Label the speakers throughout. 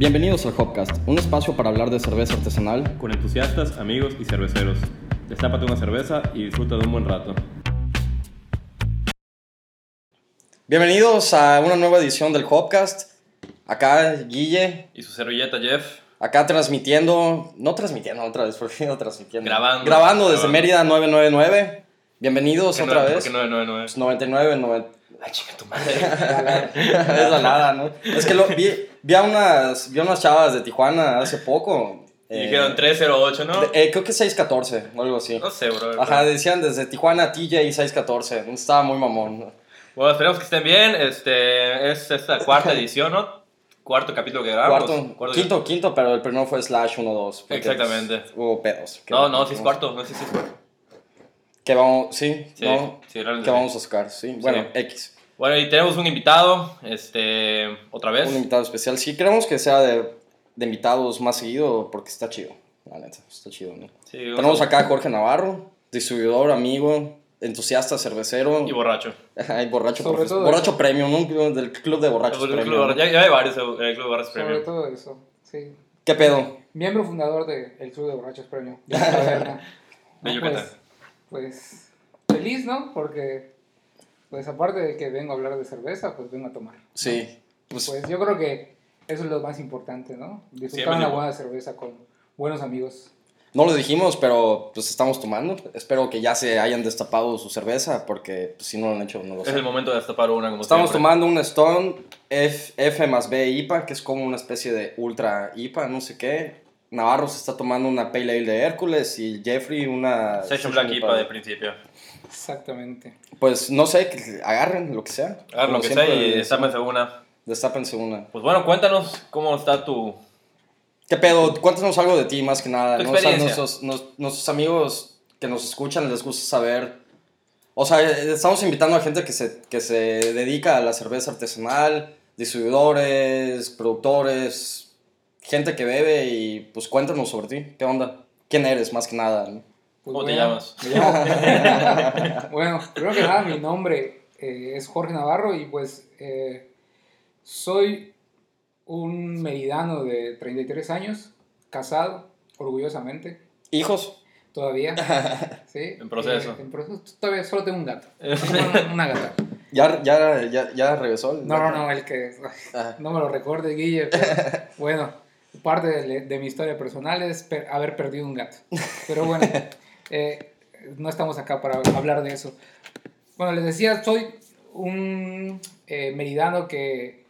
Speaker 1: Bienvenidos al Hopcast, un espacio para hablar de cerveza artesanal.
Speaker 2: Con entusiastas, amigos y cerveceros. Destápate una cerveza y disfruta de un buen rato.
Speaker 1: Bienvenidos a una nueva edición del Hopcast. Acá Guille,
Speaker 2: Y su servilleta, Jeff.
Speaker 1: acá transmitiendo, no transmitiendo otra vez, porque no transmitiendo.
Speaker 2: Grabando.
Speaker 1: Grabando desde
Speaker 2: Grabando.
Speaker 1: Mérida 999. Bienvenidos
Speaker 2: ¿Por qué
Speaker 1: otra
Speaker 2: no-
Speaker 1: vez.
Speaker 2: ¿Por qué 999?
Speaker 1: Pues 99, 90.
Speaker 2: Ay, chinga tu madre.
Speaker 1: es la nada, ¿no? Es que lo, vi, vi, a unas, vi a unas chavas de Tijuana hace poco.
Speaker 2: Y
Speaker 1: eh,
Speaker 2: dijeron 308, ¿no?
Speaker 1: de- eh, creo que 614 o algo así.
Speaker 2: No sé, bro.
Speaker 1: Ajá, decían desde Tijuana TJ 614. Estaba muy mamón. ¿no?
Speaker 2: Bueno, esperemos que estén bien. Este, es esta cuarta edición, ¿no? Cuarto capítulo que grabamos.
Speaker 1: Cuarto,
Speaker 2: Cuarto-
Speaker 1: quinto, quinto, pero el primero fue slash 1-2. porque,
Speaker 2: Exactamente.
Speaker 1: pues, hubo pedos. que-
Speaker 2: No, no, sí es cuarto. No sé si es cuarto.
Speaker 1: Que vamos, sí,
Speaker 2: Sí,
Speaker 1: no,
Speaker 2: sí,
Speaker 1: que vamos a sacar, sí. Bueno, X.
Speaker 2: Bueno, y tenemos un invitado, este, otra vez.
Speaker 1: Un invitado especial. Sí, queremos que sea de, de invitados más seguido porque está chido. La neta, está chido, ¿no?
Speaker 2: Sí,
Speaker 1: Tenemos acá a Jorge Navarro, distribuidor, amigo, entusiasta, cervecero.
Speaker 2: Y borracho.
Speaker 1: Ay, borracho,
Speaker 3: Sobre todo
Speaker 1: borracho
Speaker 3: eso.
Speaker 1: premium, ¿no? Del club de borrachos
Speaker 2: El club
Speaker 1: premium.
Speaker 2: borracho. ya, ya hay varios en el club de borrachos
Speaker 3: Sobre
Speaker 2: premium.
Speaker 3: todo eso, sí.
Speaker 1: ¿Qué pedo?
Speaker 3: Miembro fundador del Club de Borrachos Premium. de.
Speaker 2: De Yucatán.
Speaker 3: Pues, feliz, ¿no? Porque, pues aparte de que vengo a hablar de cerveza, pues vengo a tomar.
Speaker 1: Sí. Pues,
Speaker 3: Pues yo creo que eso es lo más importante, ¿no? Disfrutar una buena cerveza con buenos amigos.
Speaker 1: no lo dijimos, pero pues estamos tomando. Espero que ya se hayan destapado su cerveza porque pues, si no lo han hecho, no lo
Speaker 2: Es
Speaker 1: sé.
Speaker 2: el momento de destapar una como
Speaker 1: Estamos
Speaker 2: siempre.
Speaker 1: tomando un Stone F, F más B IPA, que es como una especie de ultra IPA, no sé qué. Navarro se está tomando una Pale Ale de Hércules y Jeffrey una...
Speaker 2: Session Black IPA de principio.
Speaker 3: Exactamente.
Speaker 1: Pues no sé, que agarren lo que sea.
Speaker 2: Hagan lo que sea y destápense una.
Speaker 1: Destápense una.
Speaker 2: Pues bueno, cuéntanos cómo está tu...
Speaker 1: ¿Qué pedo? Cuéntanos algo de ti más que nada. ¿no? O sea,
Speaker 2: experiencia.
Speaker 1: nuestros, nos- nuestros amigos que nos escuchan les gusta saber. O sea, eh, estamos invitando a gente que se, que se dedica a la cerveza artesanal, distribuidores, productores, gente que bebe y pues cuéntanos sobre ti. ¿Qué onda? ¿Quién eres más que nada? no?
Speaker 3: Pues,
Speaker 2: ¿Cómo te llamas?
Speaker 3: me llamo- bueno, primero que nada, mi nombre eh, es Jorge Navarro y pues eh, soy un meridano de 33 años, casado, orgullosamente,
Speaker 1: ¿Hijos?
Speaker 3: todavía. ¿sí?
Speaker 2: En proceso.
Speaker 3: Eh, en proceso. Todavía solo tengo un gato. Una, una gata.
Speaker 1: ¿Ya, ya, ya, ya regresó? el-
Speaker 3: No, no, no, el que...
Speaker 1: Ah,
Speaker 3: No me lo recuerde, Guille. pero, bueno, parte de, de mi historia personal es per- haber perdido un gato. Pero bueno, eh, no estamos acá para hablar de eso. Bueno, les decía, soy un eh, meridano que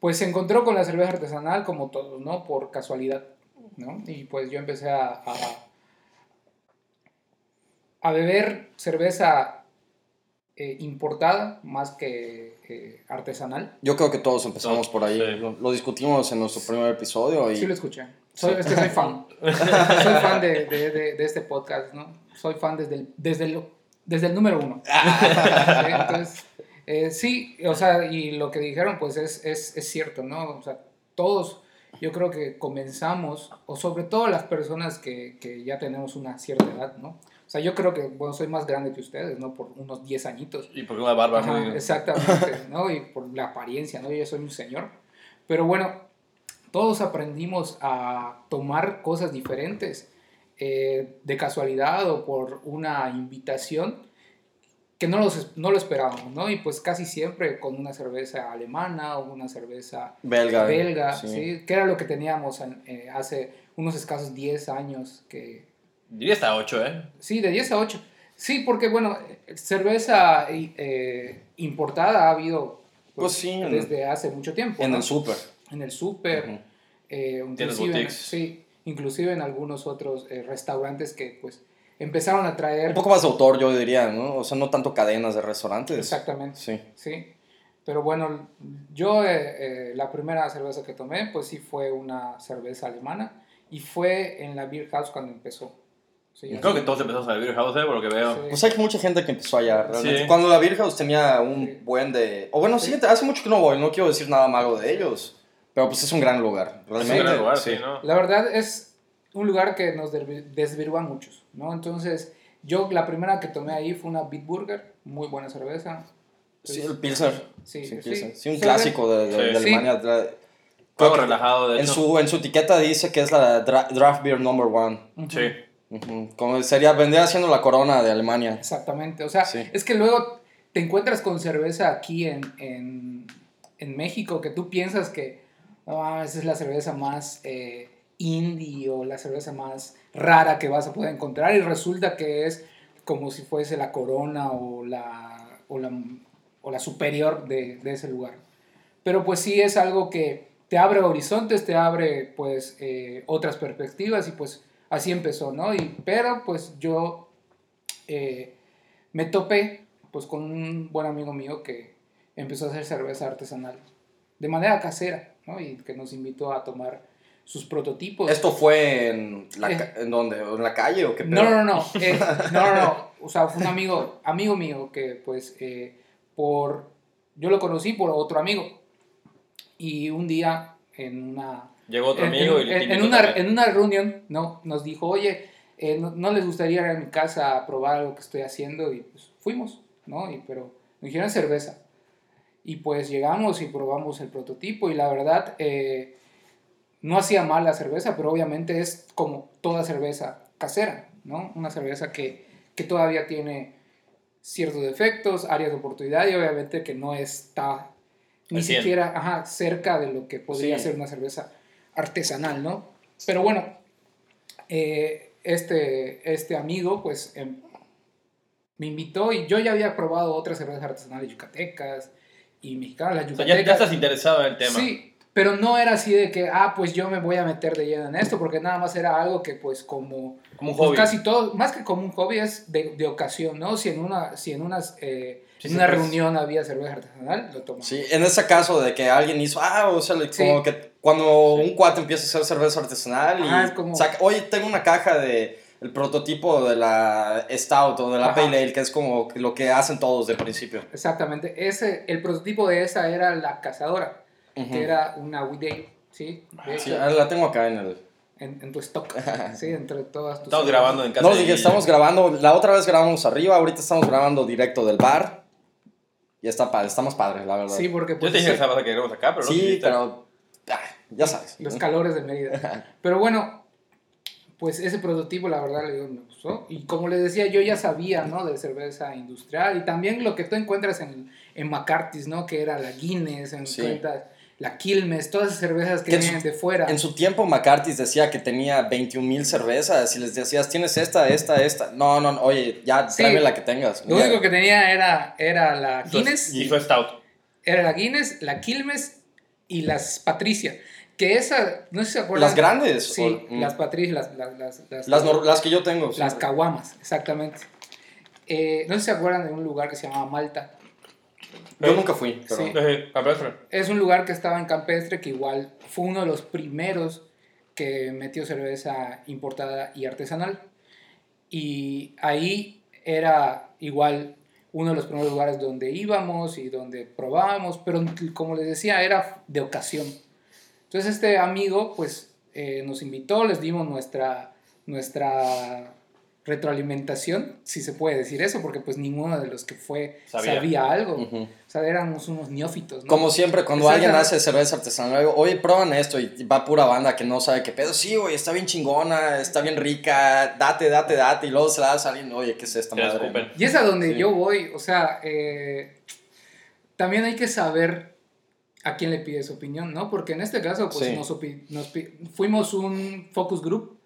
Speaker 3: pues se encontró con la cerveza artesanal como todos, ¿no? Por casualidad, ¿no? Y pues yo empecé a, a, a beber cerveza eh, importada más que eh, artesanal.
Speaker 1: Yo creo que todos empezamos por ahí.
Speaker 2: Sí.
Speaker 1: Lo, lo discutimos en nuestro primer episodio y
Speaker 3: Sí lo escuché. Soy, Es que soy fan. soy fan de, de, de, de este podcast, ¿no? Soy fan desde el, desde el, desde el número uno. Sí, Entonces, eh, sí, o sea, y lo que dijeron, pues es, es, es cierto, ¿no? O sea, todos, yo creo que comenzamos, o sobre todo las personas que, que ya tenemos una cierta edad, ¿no? O sea, yo creo que, bueno, soy más grande que ustedes, ¿no? Por unos 10 añitos.
Speaker 2: Y porque una barba
Speaker 3: Ajá,
Speaker 2: muy...
Speaker 3: exactamente, ¿no? Y por la apariencia, ¿no? Yo soy un señor. Pero bueno, todos aprendimos a tomar cosas diferentes eh, de casualidad o por una invitación que no, los, no lo esperábamos, ¿no? Y pues casi siempre con una cerveza alemana o una cerveza
Speaker 1: belga.
Speaker 3: belga,
Speaker 1: sí.
Speaker 3: ¿sí? Que era lo que teníamos en- eh, hace unos escasos 10 años que,
Speaker 2: Diría hasta 8, ¿eh?
Speaker 3: Sí, de 10 a 8. Sí, porque bueno, eh, cerveza eh, importada ha habido
Speaker 1: Pues sí, en-
Speaker 3: desde hace mucho tiempo.
Speaker 1: En
Speaker 3: ¿no?
Speaker 1: el súper.
Speaker 3: En el súper,
Speaker 1: Ujú.
Speaker 3: eh,
Speaker 2: Tiendas
Speaker 3: inclusive, en- sí, inclusive en algunos otros eh, restaurantes que pues empezaron a traer...
Speaker 1: Un poco más de autor, yo diría, ¿no? O sea, no tanto cadenas de restaurantes.
Speaker 3: Exactamente.
Speaker 1: Sí.
Speaker 3: Sí, pero bueno, yo eh, eh, la primera cerveza que tomé pues sí fue una cerveza alemana y fue en la Beer House cuando empezó. Sí,
Speaker 2: Creo que todos empezamos a beer house, ¿eh? Por lo que veo.
Speaker 3: Sí.
Speaker 1: Pues hay mucha gente que empezó allá, realmente.
Speaker 2: Sí.
Speaker 1: Cuando la Beer House tenía un
Speaker 3: Sí.
Speaker 1: buen de... O bueno, sí,
Speaker 3: Sí.
Speaker 1: hace mucho que no voy, no quiero decir nada malo de ellos. Pero pues es un gran lugar,
Speaker 2: Es un
Speaker 1: realmente.
Speaker 2: gran lugar,
Speaker 1: sí.
Speaker 2: sí, ¿no?
Speaker 3: La verdad es un lugar que nos desvirúa a muchos, ¿no? Entonces, yo la primera que tomé ahí fue una Bitburger, muy buena cerveza.
Speaker 1: Sí, el Pilsner.
Speaker 3: Sí,
Speaker 1: Sí,
Speaker 3: sí.
Speaker 1: Pilsner. Sí, un clásico de, de- de. Alemania.
Speaker 2: Juego relajado, de
Speaker 1: En
Speaker 2: hecho.
Speaker 1: su, en su etiqueta dice que es la dra- draft beer number one.
Speaker 2: Sí.
Speaker 1: Como sería, vendría siendo la corona de Alemania.
Speaker 3: Exactamente. O sea,
Speaker 1: Sí.
Speaker 3: es que luego te encuentras con cerveza aquí en, en, en México que tú piensas que "Ah, esa es la cerveza más eh, indie o la cerveza más rara que vas a poder encontrar y resulta que es como si fuese la corona o la, o la, o la superior de, de ese lugar. Pero pues sí es algo que te abre horizontes, te abre pues eh, otras perspectivas y pues así empezó, ¿no? Y, pero pues yo eh, me topé pues con un buen amigo mío que empezó a hacer cerveza artesanal de manera casera, ¿no? Y que nos invitó a tomar sus prototipos.
Speaker 1: ¿Esto fue en, la,
Speaker 3: Eh.
Speaker 1: en dónde? ¿En la calle o qué
Speaker 3: No, no, no, eh, no, no, no. O sea, fue un amigo, amigo mío que pues eh, por, yo lo conocí por otro amigo y un día en una
Speaker 2: Llegó otro
Speaker 3: en,
Speaker 2: amigo
Speaker 3: en-
Speaker 2: y le
Speaker 3: en- en una, en una reunión no, nos dijo, oye, eh, no, no les gustaría ir a mi casa a probar algo que estoy haciendo? Y pues fuimos, ¿no? Y, pero nos dijeron cerveza. Y pues llegamos y probamos el prototipo y la verdad eh, no hacía mal la cerveza, pero obviamente es como toda cerveza casera, ¿no? Una cerveza que, que todavía tiene ciertos defectos, áreas de oportunidad y obviamente que no está ni siquiera ajá, cerca de lo que podría
Speaker 1: Sí.
Speaker 3: ser una cerveza artesanal, ¿no? Pero bueno, eh, este, este amigo pues em, me invitó y yo ya había probado otras cervezas artesanales yucatecas y mexicanas, las
Speaker 2: O sea, ya,
Speaker 3: yucatecas.
Speaker 2: ya estás interesado en el tema.
Speaker 3: Sí, pero no era así de que, ah, pues yo me voy a meter de lleno en esto, porque nada más era algo que pues como
Speaker 2: Como un
Speaker 3: pues,
Speaker 2: hobby.
Speaker 3: casi todo, más que como un hobby es de, de ocasión, ¿no? Si en una, si en unas, eh, en
Speaker 2: sí,
Speaker 3: una
Speaker 2: pues.
Speaker 3: reunión había cerveza artesanal, lo tomaba.
Speaker 1: Sí, en ese caso de que alguien hizo, ah, o sea, como que cuando un cuate empieza a hacer cerveza artesanal y
Speaker 3: Ajá, es como-
Speaker 1: saca, oye, tengo una caja de el prototipo de la Stout o de la
Speaker 3: Ajá.
Speaker 1: Pale Ale, que es como lo que hacen todos de principio.
Speaker 3: Exactamente, ese, el prototipo de esa era la cazadora,
Speaker 1: Ujú.
Speaker 3: que era una Wheat Ale, ¿sí?
Speaker 1: Sí, ah, la tengo acá en el...
Speaker 3: en, en tu stock, ¿sí? Entre todas tus...
Speaker 2: Estamos grabando en casa.
Speaker 1: No, dije, estamos grabando, la otra vez grabamos arriba, ahorita estamos grabando directo del bar. Y está padre, estamos padres, la verdad.
Speaker 3: Sí, porque
Speaker 2: Yo
Speaker 3: pues,
Speaker 2: te dije que sabes que queremos acá, pero no
Speaker 1: Sí, pero ah, ya sabes.
Speaker 3: los calores de Mérida. Pero bueno, pues ese prototipo la verdad le digo, me gustó. Y como les decía, yo ya sabía, ¿no? De cerveza industrial y también lo que tú encuentras en, en McCarthy's, ¿no? Que era la Guinness,
Speaker 1: Sí.
Speaker 3: encuentras la Quilmes, todas esas cervezas que
Speaker 1: Que su-
Speaker 3: vienen de fuera.
Speaker 1: En su tiempo McCarthy decía que tenía 21 mil cervezas y les decías, tienes esta, esta, esta. No, no, no, oye, ya
Speaker 3: Sí.
Speaker 1: tráeme la que tengas.
Speaker 3: Lo único que tenía era, era la Guinness,
Speaker 2: Y su stout.
Speaker 3: era la Guinness, la Quilmes y las Patricia. Que esa, no sé si se acuerdan.
Speaker 1: Las grandes.
Speaker 3: Sí,
Speaker 1: o- mm,
Speaker 3: las Patricia, las, las, las, las-
Speaker 1: las, las que yo tengo.
Speaker 3: Las caguamas, exactamente. Eh, no sé si se acuerdan de un lugar que se llamaba Malta.
Speaker 1: Yo nunca fui, pero...
Speaker 3: Sí.
Speaker 2: Sí, campestre.
Speaker 3: Es un lugar que estaba en Campestre que igual fue uno de los primeros que metió cerveza importada y artesanal. Y ahí era igual uno de los primeros lugares donde íbamos y donde probábamos, pero como les decía, era de ocasión. Entonces este amigo pues eh, nos invitó, les dimos nuestra, nuestra retroalimentación, si se puede decir eso, porque pues ninguno de los que fue
Speaker 2: Sabía.
Speaker 3: sabía, algo.
Speaker 1: Ujú.
Speaker 3: O sea, éramos unos neófitos. ¿no?
Speaker 1: Como siempre, cuando alguien hace cerveza artesanal, digo, oye, prueban esto y va pura banda que no sabe qué pedo. Sí, güey, está bien chingona, está bien rica, date, date, date. Y luego se la das a alguien, oye, ¿qué es esta madre?
Speaker 2: escupen.
Speaker 3: Y es a donde
Speaker 1: Sí.
Speaker 3: yo voy, o sea, eh, también hay que saber a quién le pide su opinión, ¿no? Porque en este caso, pues
Speaker 1: Sí.
Speaker 3: nos, fuimos un focus group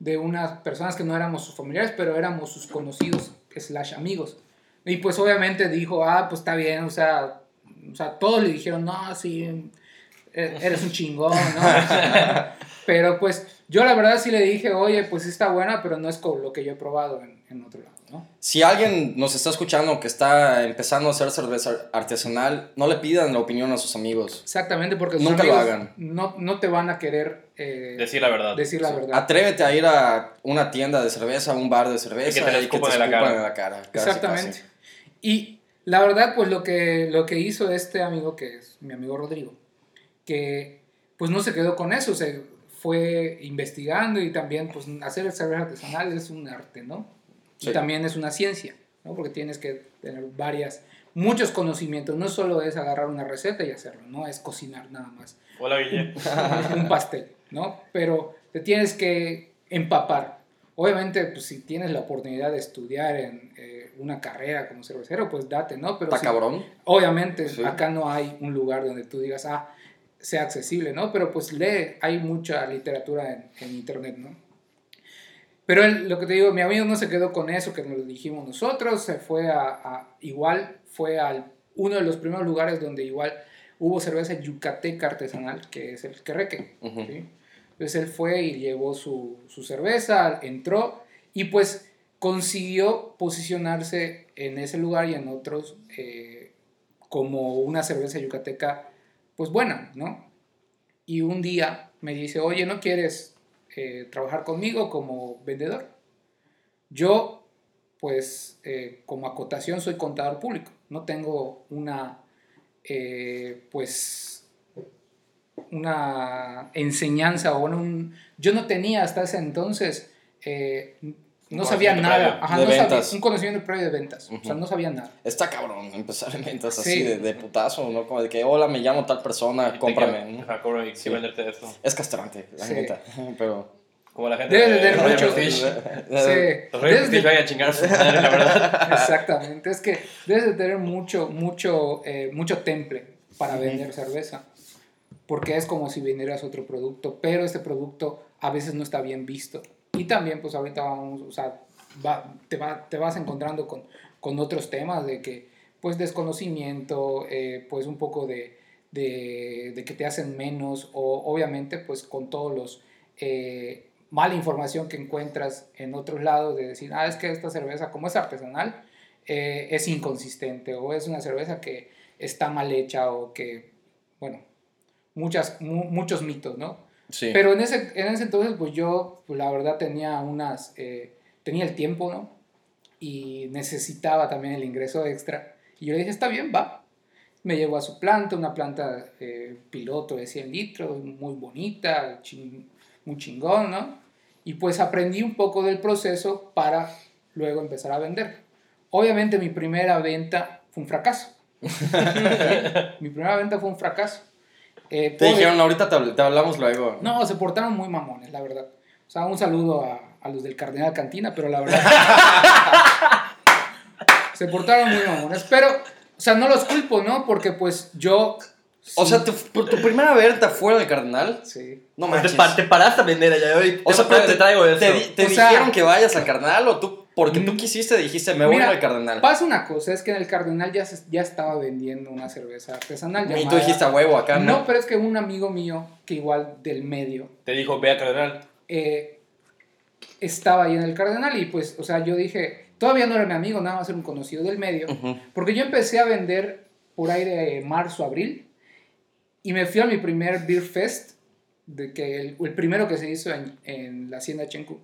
Speaker 3: de unas personas que no éramos sus familiares, pero éramos sus conocidos, slash amigos. Y pues obviamente dijo, ah, pues está bien, o sea, o sea todos le dijeron, no, sí, e- eres un chingón, ¿no? pero pues yo la verdad sí le dije, oye, pues está buena, pero no es como lo que yo he probado en, en otro lado, ¿no?
Speaker 1: Si alguien nos está escuchando que está empezando a hacer cerveza artesanal, no le pidan la opinión a sus amigos.
Speaker 3: Exactamente, porque sus
Speaker 1: Nunca lo hagan.
Speaker 3: No, no te van a querer eh,
Speaker 2: Decir la verdad.
Speaker 3: decir la verdad.
Speaker 1: Atrévete a ir a una tienda de cerveza, a un bar de cerveza
Speaker 2: Y que te la escupan en la cara.
Speaker 1: en la cara. casi,
Speaker 3: Exactamente.
Speaker 1: casi.
Speaker 3: Y la verdad, pues lo que, lo que hizo este amigo, que es mi amigo Rodrigo, que pues no se quedó con eso, se fue investigando y también pues hacer cerveza artesanal es un arte, ¿no?
Speaker 1: Sí.
Speaker 3: Y también es una ciencia, ¿no? Porque tienes que tener varias muchos conocimientos. No solo es agarrar una receta y hacerlo, no es cocinar nada más.
Speaker 2: Hola, Guille.
Speaker 3: un pastel, ¿no? Pero te tienes que empapar. Obviamente, pues si tienes la oportunidad de estudiar en eh, una carrera como cervecero, pues date, ¿no? Pero
Speaker 1: Está
Speaker 3: si-
Speaker 1: cabrón.
Speaker 3: Obviamente,
Speaker 1: Sí.
Speaker 3: acá no hay un lugar donde tú digas, ah, sea accesible, ¿no? Pero pues lee, hay mucha literatura en, en internet, ¿no? Pero él, lo que te digo, mi amigo no se quedó con eso que nos lo dijimos nosotros, se fue a, a- igual, fue al uno de los primeros lugares donde igual hubo cerveza yucateca artesanal, que es el querreque,
Speaker 1: Ujú.
Speaker 3: ¿sí? Entonces él fue y llevó su, su cerveza, entró y pues consiguió posicionarse en ese lugar y en otros eh, como una cerveza yucateca pues buena, ¿no? Y un día me dice, oye, ¿no quieres trabajar conmigo como vendedor? Yo, pues, eh, como acotación soy contador público, no tengo una, eh, pues, una enseñanza o un... Yo no tenía hasta ese entonces, eh, no sabía nada, ajá,
Speaker 1: de
Speaker 3: no sabía-
Speaker 1: ventas.
Speaker 3: un conocimiento previo de ventas, o sea, no sabía nada.
Speaker 1: Está cabrón empezar en ventas
Speaker 3: Sí.
Speaker 1: así de, de putazo, ¿no? Como de que, hola, me llamo tal persona, cómprame. ¿no?
Speaker 2: Ajá, y
Speaker 1: Sí.
Speaker 2: venderte esto.
Speaker 1: Es castrante, la
Speaker 3: Sí.
Speaker 1: neta. Pero.
Speaker 2: Como la gente
Speaker 3: Debe de tener mucho-
Speaker 2: Prestige.
Speaker 3: Sí.
Speaker 2: Los
Speaker 3: Debes
Speaker 2: Prestige
Speaker 3: de-
Speaker 2: vayan a chingar a su madre, la verdad.
Speaker 3: Exactamente, es que debes de tener mucho, mucho, eh, mucho temple para vender cerveza, porque es como si vendieras otro producto, pero este producto a veces no está bien visto. Y también, pues ahorita vamos, o sea, te, va- te vas encontrando con, con otros temas de que, pues desconocimiento, eh, pues un poco de, de, que te hacen menos, o obviamente, pues con todos los... eh, mala información que encuentras en otros lados de decir, ah, es que esta cerveza, como es artesanal, eh, es inconsistente o es una cerveza que está mal hecha o que, bueno, muchas, mu- muchos mitos, ¿no?
Speaker 1: Sí.
Speaker 3: Pero en ese, en ese entonces, pues yo, pues, la verdad, tenía unas, eh, tenía el tiempo, ¿no? Y necesitaba también el ingreso extra. Y yo le dije, está bien, va. Me llevó a su planta, una planta eh, piloto de 100 litros, muy bonita, chin- muy chingón, ¿no? Y pues aprendí un poco del proceso para luego empezar a vender. Obviamente mi primera venta fue un fracaso. mi primera venta fue un fracaso. Eh,
Speaker 1: Te
Speaker 3: pobre-
Speaker 1: dijeron, ahorita te, habl- te hablamos luego.
Speaker 3: no, se portaron muy mamones, la verdad. O sea, un saludo a, a los del Cardenal Cantina, pero la verdad. se portaron muy mamones. Pero, o sea, no los culpo, ¿no? Porque pues yo.
Speaker 1: O
Speaker 3: sí-
Speaker 1: sea, tu, por tu primera venta fuera del cardenal.
Speaker 3: Sí.
Speaker 1: No
Speaker 2: Te,
Speaker 1: manches.
Speaker 2: pa- te paraste a vender allá hoy.
Speaker 1: O sea,
Speaker 2: pero te traigo eso.
Speaker 1: ¿Te, di- te
Speaker 3: O sea-
Speaker 1: dijeron que vayas al cardenal o tú, porque tú
Speaker 3: Mm.
Speaker 1: quisiste, dijiste, me voy
Speaker 3: Mira,
Speaker 1: al cardenal?
Speaker 3: Pasa una cosa, es que en el Cardenal ya, se- ya estaba vendiendo una cerveza artesanal.
Speaker 1: Y tú dijiste a huevo acá, ¿no?
Speaker 3: No, pero es que un amigo mío, que igual del medio,
Speaker 2: Te dijo, ve a Cardenal.
Speaker 3: eh, estaba ahí en el Cardenal y pues, o sea, yo dije, todavía no era mi amigo, nada más era un conocido del medio, porque yo empecé a vender por ahí de marzo, abril, y me fui a mi primer Beer Fest, de que el, el primero que se hizo en, en la hacienda Chenku.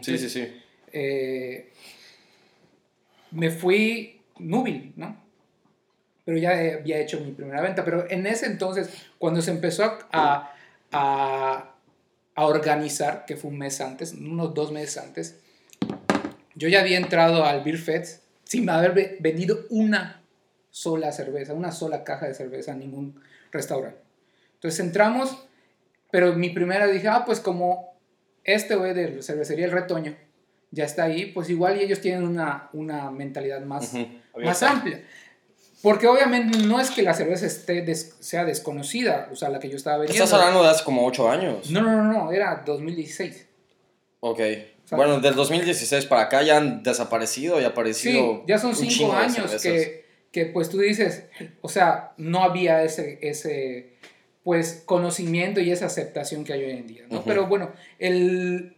Speaker 1: Sí, sí, sí.
Speaker 3: Eh, me fui núbil, ¿no? Pero ya había hecho mi primera venta. Pero en ese entonces, cuando se empezó a, organizar, que fue un mes antes, unos dos meses antes, yo ya había entrado al Beer Fest sin haber ve- vendido una sola cerveza, una sola caja de cerveza a ningún restaurante. Entonces entramos, pero mi primera dije, ah, pues como este güey de cervecería El Retoño ya está ahí, pues igual y ellos tienen una, una mentalidad más,
Speaker 1: Ujú.
Speaker 3: más
Speaker 2: Abierta.
Speaker 3: amplia. Porque obviamente no es que la cerveza esté des- sea desconocida, o sea, la que yo estaba vendiendo.
Speaker 1: Estás hablando de hace como 8 años.
Speaker 3: No, no, no, no, era 2016.
Speaker 1: Ok.
Speaker 3: sea-
Speaker 1: bueno, del 2016 para acá ya han desaparecido y aparecido.
Speaker 3: Sí, ya son
Speaker 1: un
Speaker 3: cinco
Speaker 1: chingo de
Speaker 3: años
Speaker 1: cervezas.
Speaker 3: que, que, pues tú dices, o sea, no había ese, ese pues conocimiento y esa aceptación que hay hoy en día, ¿no?
Speaker 1: Ujú.
Speaker 3: Pero bueno, el,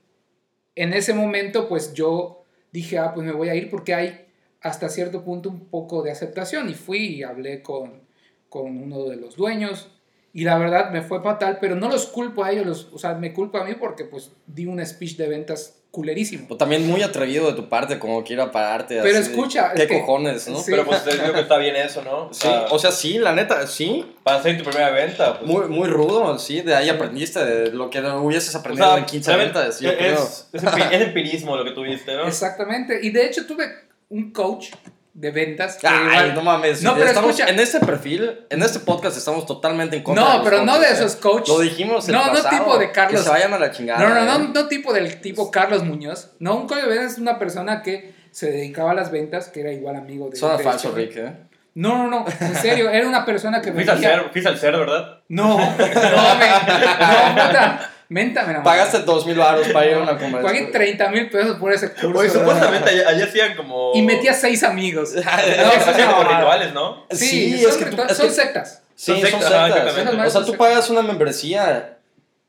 Speaker 3: en ese momento pues yo dije, ah, pues me voy a ir porque hay hasta cierto punto un poco de aceptación y fui y hablé con, con uno de los dueños y la verdad me fue fatal, pero no los culpo a ellos, los, o sea, me culpo a mí porque pues di un speech de ventas culerísimo.
Speaker 1: O también muy atrevido de tu parte, como quiera pararte.
Speaker 3: Pero
Speaker 1: así
Speaker 3: escucha, es
Speaker 1: ¿Qué
Speaker 3: que-
Speaker 1: cojones, no?
Speaker 3: sí.
Speaker 2: Pero pues te digo que está bien eso, ¿no? O
Speaker 1: Sí,
Speaker 2: sea,
Speaker 1: o sea, sí, la neta, sí.
Speaker 2: para hacer tu primera venta. Pues,
Speaker 1: Muy, muy rudo, sí. De ahí
Speaker 3: Sí.
Speaker 1: aprendiste de lo que hubieses
Speaker 2: o
Speaker 1: aprendido
Speaker 2: sea,
Speaker 1: en 15
Speaker 2: realmente
Speaker 1: ventas, yo
Speaker 2: es,
Speaker 1: creo.
Speaker 2: es, es empirismo lo que tuviste, ¿no?
Speaker 3: Exactamente. Y de hecho tuve un coach de ventas. que
Speaker 1: Ay,
Speaker 3: igual-
Speaker 1: no mames.
Speaker 3: No, pero
Speaker 1: estamos,
Speaker 3: escucha.
Speaker 1: en este perfil, en este podcast estamos totalmente en contra de
Speaker 3: No,
Speaker 1: los
Speaker 3: pero no de esos coaches.
Speaker 1: Lo dijimos el
Speaker 3: No, no
Speaker 1: pasado,
Speaker 3: tipo de Carlos.
Speaker 1: Que se vayan a la chingada.
Speaker 3: No, no,
Speaker 1: ¿eh?
Speaker 3: no, no tipo del tipo Carlos Muñoz. No, un coach de ventas es una persona que se dedicaba a las ventas, que era igual amigo de.
Speaker 1: Suena
Speaker 3: de
Speaker 1: falso,
Speaker 3: este-
Speaker 1: Rick, ¿eh?
Speaker 3: No, no, no, en serio, era una persona que
Speaker 2: Fuiste al
Speaker 3: vendía-
Speaker 2: fuiste al cerdo, ¿verdad?
Speaker 3: No, no, me, no, puta, méntame la madre.
Speaker 1: Pagaste dos mil baros para ir a una conversación.
Speaker 3: Pagué 30 mil pesos por ese curso.
Speaker 2: Oye, supuestamente allá, allá hacían como...
Speaker 3: Y metí a seis amigos. No,
Speaker 2: hacían como rituales, ¿no?
Speaker 3: Sí,
Speaker 1: Sí,
Speaker 3: son,
Speaker 1: es que tú- es
Speaker 3: son
Speaker 1: que-
Speaker 3: sectas.
Speaker 1: Sí,
Speaker 2: Son
Speaker 1: son
Speaker 2: sectas, ajá.
Speaker 1: O sea, tú pagas una membresía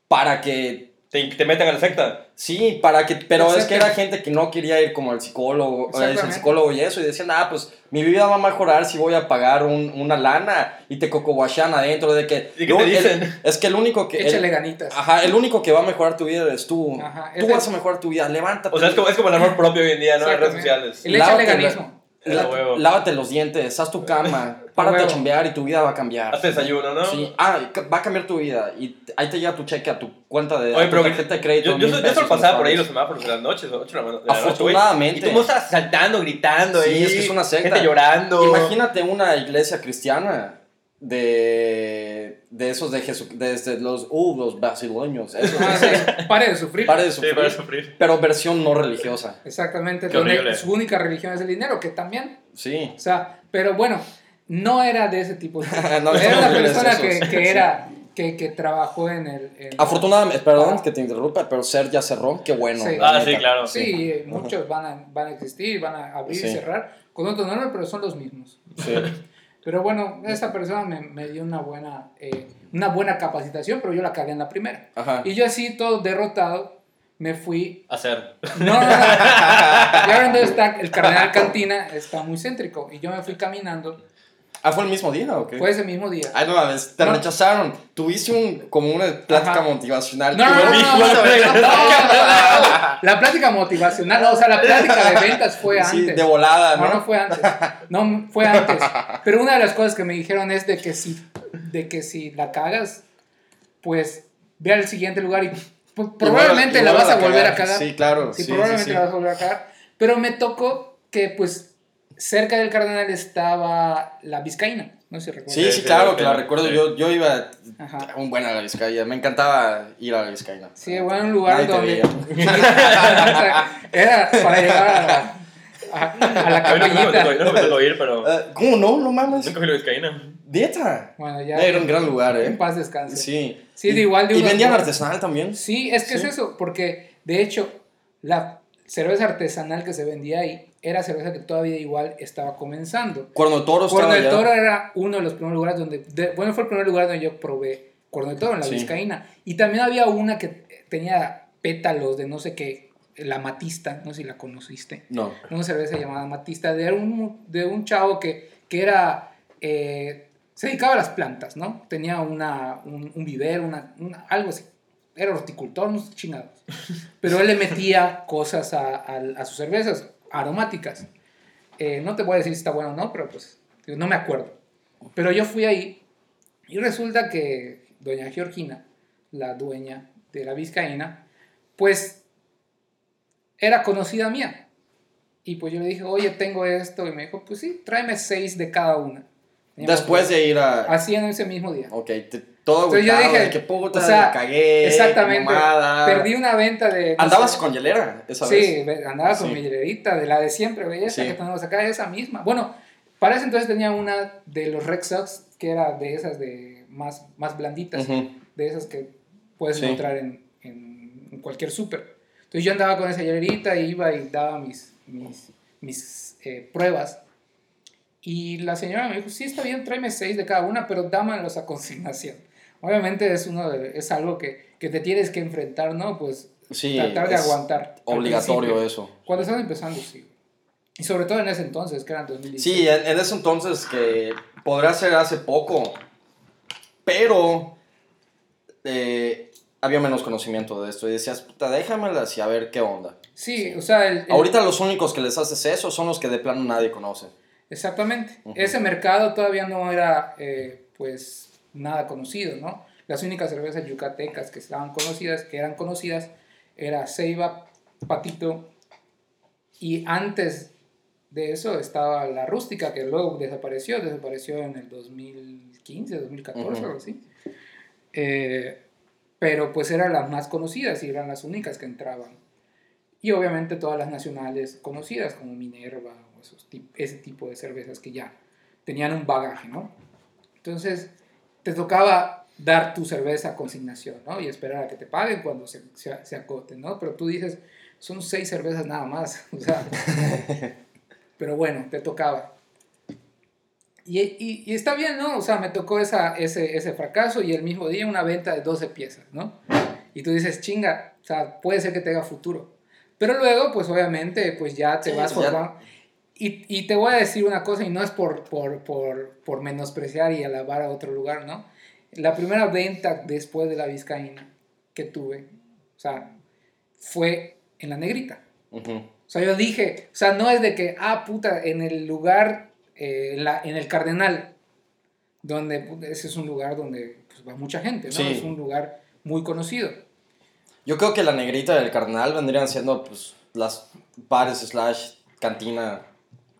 Speaker 1: para que
Speaker 2: Te, te meten a la secta.
Speaker 1: Sí, para que, pero es que era gente que no quería ir como al psicólogo, o el psicólogo y eso, y decían, ah, pues mi vida va a mejorar si voy a pagar un- una lana y te cocoguachan adentro de que...
Speaker 2: ¿Y qué
Speaker 1: no,
Speaker 2: te
Speaker 1: el-
Speaker 2: dicen?
Speaker 1: es que el único que...
Speaker 3: Échale
Speaker 1: el-
Speaker 3: ganitas.
Speaker 1: Ajá, el único que va a mejorar tu vida eres tú.
Speaker 3: Ajá,
Speaker 1: tú vas a mejorar tu vida, levántate.
Speaker 2: O sea, es como, es como el amor propio hoy en día, ¿no? En redes sociales.
Speaker 3: El échale ganismo.
Speaker 1: La- lávate los dientes, haz tu cama, párate a chambear y tu vida va a cambiar.
Speaker 2: Haz desayuno, ¿no?
Speaker 1: Sí, ah, va a cambiar tu vida y ahí te llega tu cheque a tu cuenta de,
Speaker 2: Oye,
Speaker 1: tu
Speaker 2: pero
Speaker 1: tarjeta de crédito.
Speaker 2: yo, yo, yo solo pasaba por ahí los semáforos en las noches, 8 de la noche.
Speaker 1: Afortunadamente.
Speaker 2: Y tú estás saltando, gritando
Speaker 1: Sí,
Speaker 2: ahí.
Speaker 1: es que es una secta.
Speaker 2: Gente llorando.
Speaker 1: Imagínate una iglesia cristiana de, de esos de Jesús, desde los, uh, los brasileños, esos,
Speaker 3: Ah, sí, Pare de sufrir.
Speaker 1: pare de
Speaker 2: Sí,
Speaker 1: sufrir, pero versión no religiosa,
Speaker 3: Exactamente.
Speaker 2: Qué
Speaker 3: donde
Speaker 2: horrible.
Speaker 3: su única religión es el dinero, que también.
Speaker 1: sí.
Speaker 3: O sea, pero bueno, no era de ese tipo. de-
Speaker 1: No,
Speaker 3: era
Speaker 1: no,
Speaker 3: una
Speaker 1: no,
Speaker 3: persona que, que era. Que, que trabajó en el. en-
Speaker 1: Afortunadamente, perdón
Speaker 3: Ah.
Speaker 1: que te interrumpa, pero Ser ya cerró, qué bueno.
Speaker 3: Sí.
Speaker 2: Ah, sí, claro.
Speaker 3: Sí, muchos van a, van a existir, van a abrir y cerrar con otro nombre, pero son los mismos.
Speaker 1: Sí.
Speaker 3: Pero bueno, esa persona me, me dio una buena, eh, una buena capacitación, pero yo la cagué en la primera.
Speaker 1: Ajá.
Speaker 3: Y yo así, todo derrotado, me fui...
Speaker 2: Hacer.
Speaker 3: No, no, no. Y ahora donde está el Cardenal Cantina, está muy céntrico. Y yo me fui caminando,
Speaker 1: Ah, ¿fue el mismo día o qué?
Speaker 3: fue ese mismo día.
Speaker 1: Ay, no mames, te
Speaker 3: No.
Speaker 1: rechazaron. Tuviste un, como una plática
Speaker 3: Ajá.
Speaker 1: Motivacional.
Speaker 3: no, no, no. La plática motivacional, no, o sea, la plática de ventas fue
Speaker 1: Sí,
Speaker 3: antes.
Speaker 1: de volada, ¿no?
Speaker 3: No, no fue antes. No, fue antes. Pero una de las cosas que me dijeron es de que si, de que si la cagas, pues ve al siguiente lugar y probablemente
Speaker 1: Y
Speaker 3: la
Speaker 1: vuelve- y
Speaker 3: vas a
Speaker 1: vuelve
Speaker 3: volver a cagar.
Speaker 1: Sí, claro.
Speaker 3: Sí,
Speaker 1: sí,
Speaker 3: probablemente
Speaker 1: sí, sí.
Speaker 3: la vas a volver a cagar. Pero me tocó que, pues, cerca del Cardenal estaba la Vizcaína. No sé si recuerdas.
Speaker 1: Sí,
Speaker 2: Sí,
Speaker 1: claro, que la recuerdo. Yo, yo iba
Speaker 3: Ajá.
Speaker 1: un buen a la Vizcaya. Me encantaba ir a la Vizcaya.
Speaker 3: Sí, bueno, un lugar
Speaker 1: Nadie
Speaker 3: donde. Era para llegar a la, a, a la
Speaker 2: A mí nunca me tocó-
Speaker 3: capillita.
Speaker 2: nunca me tocó ir, pero.
Speaker 1: Eh, ¿Cómo no? No mames.
Speaker 2: Nunca fui a la Vizcaína.
Speaker 1: Dieta.
Speaker 3: Bueno, ya.
Speaker 1: Era un gran lugar,
Speaker 3: En
Speaker 1: ¿eh?
Speaker 3: paz descanse.
Speaker 1: Sí.
Speaker 3: Sí, de igual de
Speaker 1: Y vendían artesanal también.
Speaker 3: Sí, es que
Speaker 1: Sí.
Speaker 3: es eso, porque de hecho la cerveza artesanal que se vendía ahí era cerveza que todavía igual estaba comenzando.
Speaker 1: Cuerno Toro
Speaker 3: Cuerno del. Toro era uno de los primeros lugares donde, de- bueno, fue el primer lugar donde yo probé Cuerno del Toro en la
Speaker 1: Sí.
Speaker 3: Vizcaína. Y también había una que tenía pétalos de no sé qué, la Matista, no sé si la conociste.
Speaker 1: No.
Speaker 3: Una cerveza llamada Matista de un, de un chavo que, que era... eh, se dedicaba a las plantas, ¿no? Tenía una, un, un vivero, una, una- algo así. Era horticultor, no sé chingados. Pero él le metía cosas a, a- a sus cervezas aromáticas. Eh, no te voy a decir si está bueno o no, pero pues no me acuerdo. Pero yo fui ahí y resulta que doña Georgina, la dueña de la Vizcaína, pues era conocida mía. Y pues yo le dije, oye, tengo esto. Y me dijo, pues sí, tráeme seis de cada una.
Speaker 1: Después de ir a...
Speaker 3: Así en ese mismo día.
Speaker 1: Ok, te- todo
Speaker 3: Entonces yo
Speaker 1: agotado,
Speaker 3: dije,
Speaker 1: de que puta,
Speaker 3: o sea,
Speaker 1: la cagué,
Speaker 3: Exactamente.
Speaker 1: mamada.
Speaker 3: Perdí una venta de... no
Speaker 1: ¿Andabas
Speaker 3: sé,
Speaker 1: con hielera esa
Speaker 3: Sí,
Speaker 1: vez?
Speaker 3: ve- andaba con
Speaker 1: Sí.
Speaker 3: mi hilerita, de la de siempre, belleza
Speaker 1: Sí.
Speaker 3: que tenemos acá, esa misma. Bueno, para ese entonces tenía una de los Red Sox, que era de esas de más, más blanditas,
Speaker 1: Ujú.
Speaker 3: de esas que puedes
Speaker 1: Sí.
Speaker 3: encontrar en, en- cualquier súper. Entonces yo andaba con esa hilerita, y iba y daba mis, mis, mis eh, pruebas. Y la señora me dijo, sí, está bien, tráeme seis de cada una, pero dámalos a consignación. Obviamente es, uno de- es algo que, que te tienes que enfrentar, ¿no? Pues
Speaker 1: Sí,
Speaker 3: tratar de
Speaker 1: es
Speaker 3: aguantar.
Speaker 1: Obligatorio eso.
Speaker 3: Cuando estás empezando, sí. Y sobre todo en ese entonces, que eran 2016.
Speaker 1: Sí, en, en ese entonces que podrá ser hace poco, pero eh, había menos conocimiento de esto y decías, puta, déjamelas y a ver qué onda.
Speaker 3: Sí, o sea, el- el-
Speaker 1: Ahorita los únicos que les haces eso son los que de plano nadie conoce.
Speaker 3: exactamente. Ese mercado todavía no era, eh, pues, nada conocido, ¿no? Las únicas cervezas yucatecas que estaban conocidas, que eran conocidas, era Ceiba, Patito, y antes de eso estaba la rústica, que luego desapareció, desapareció en el 2015, 2014,
Speaker 1: Ujú.
Speaker 3: algo así. Eh, pero pues eran las más conocidas y eran las únicas que entraban. Y obviamente todas las nacionales conocidas como Minerva o esos ese tipo de cervezas que ya tenían un bagaje, ¿no? Entonces te tocaba dar tu cerveza a consignación, ¿no? Y esperar a que te paguen cuando se, se, se acoten, ¿no? Pero tú dices, son seis cervezas nada más, o sea, pero bueno, te tocaba. Y, y, y está bien, ¿no? O sea, me tocó esa, ese, ese fracaso y el mismo día una venta de 12 piezas, ¿no? Y tú dices, chinga, o sea, puede ser que tenga futuro. Pero luego, pues obviamente, pues ya te
Speaker 1: Sí,
Speaker 3: vas
Speaker 1: pues
Speaker 3: formando. Y, y te voy a decir una cosa, y no es por, por, por, por menospreciar y alabar a otro lugar, ¿no? La primera venta después de la vizcaína que tuve, o sea, fue en la negrita.
Speaker 1: Ujú.
Speaker 3: O sea, yo dije, o sea, no es de que, ah, puta, en el lugar, eh, en la- en el Cardenal, donde puta, ese es un lugar donde pues, va mucha gente, ¿no?
Speaker 1: Sí.
Speaker 3: Es un lugar muy conocido.
Speaker 1: Yo creo que la negrita del carnal vendrían siendo pues las bares slash cantina.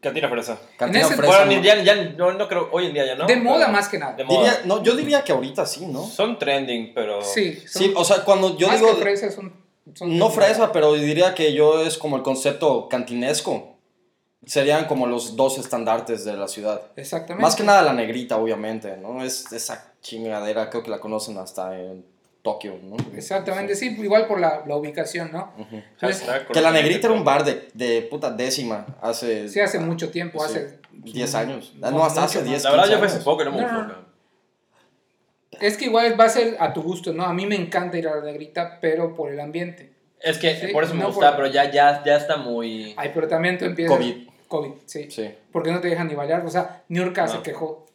Speaker 2: Cantina fresa.
Speaker 1: Cantina
Speaker 3: ese-
Speaker 1: fresa.
Speaker 2: Bueno,
Speaker 1: ¿no?
Speaker 2: ya, ya no, no creo, hoy en día ya no.
Speaker 3: de moda
Speaker 2: pero-
Speaker 3: más que nada.
Speaker 2: De moda.
Speaker 1: Diría- no, yo diría que ahorita sí, ¿no?
Speaker 2: Son trending, pero.
Speaker 3: Sí, son-
Speaker 1: Sí, o sea, cuando yo
Speaker 3: más
Speaker 1: digo...
Speaker 3: que fresas son, son
Speaker 1: No fresa, pero diría que yo es como el concepto cantinesco. Serían como los dos estandartes de la ciudad.
Speaker 3: Exactamente.
Speaker 1: Más que nada la negrita, obviamente, ¿no? Es esa chingadera, creo que la conocen hasta en Tokio, ¿no?
Speaker 3: Exactamente, sí, igual por la, la ubicación, ¿no? Entonces,
Speaker 2: Hashtag
Speaker 1: Que la negrita era un bar de, de puta décima hace...
Speaker 3: sí, hace mucho tiempo,
Speaker 1: Sí,
Speaker 3: hace...
Speaker 1: 10 años.
Speaker 3: No,
Speaker 1: No, hasta hace
Speaker 3: más.
Speaker 1: 10
Speaker 2: La verdad, yo
Speaker 1: 15
Speaker 2: fui hace
Speaker 1: años.
Speaker 2: poco no me
Speaker 3: No,
Speaker 2: gustó.
Speaker 3: Es que igual va a ser a tu gusto, ¿no? A mí me encanta ir a la negrita, pero por el ambiente.
Speaker 2: Es que
Speaker 3: Sí,
Speaker 2: por eso me
Speaker 3: no
Speaker 2: gusta,
Speaker 3: por-
Speaker 2: pero ya, ya, ya está muy.
Speaker 3: Ay, pero también tú empiezas...
Speaker 1: COVID.
Speaker 3: COVID, sí.
Speaker 1: Sí.
Speaker 3: Porque no te dejan ni bailar. O sea, New York se quejó.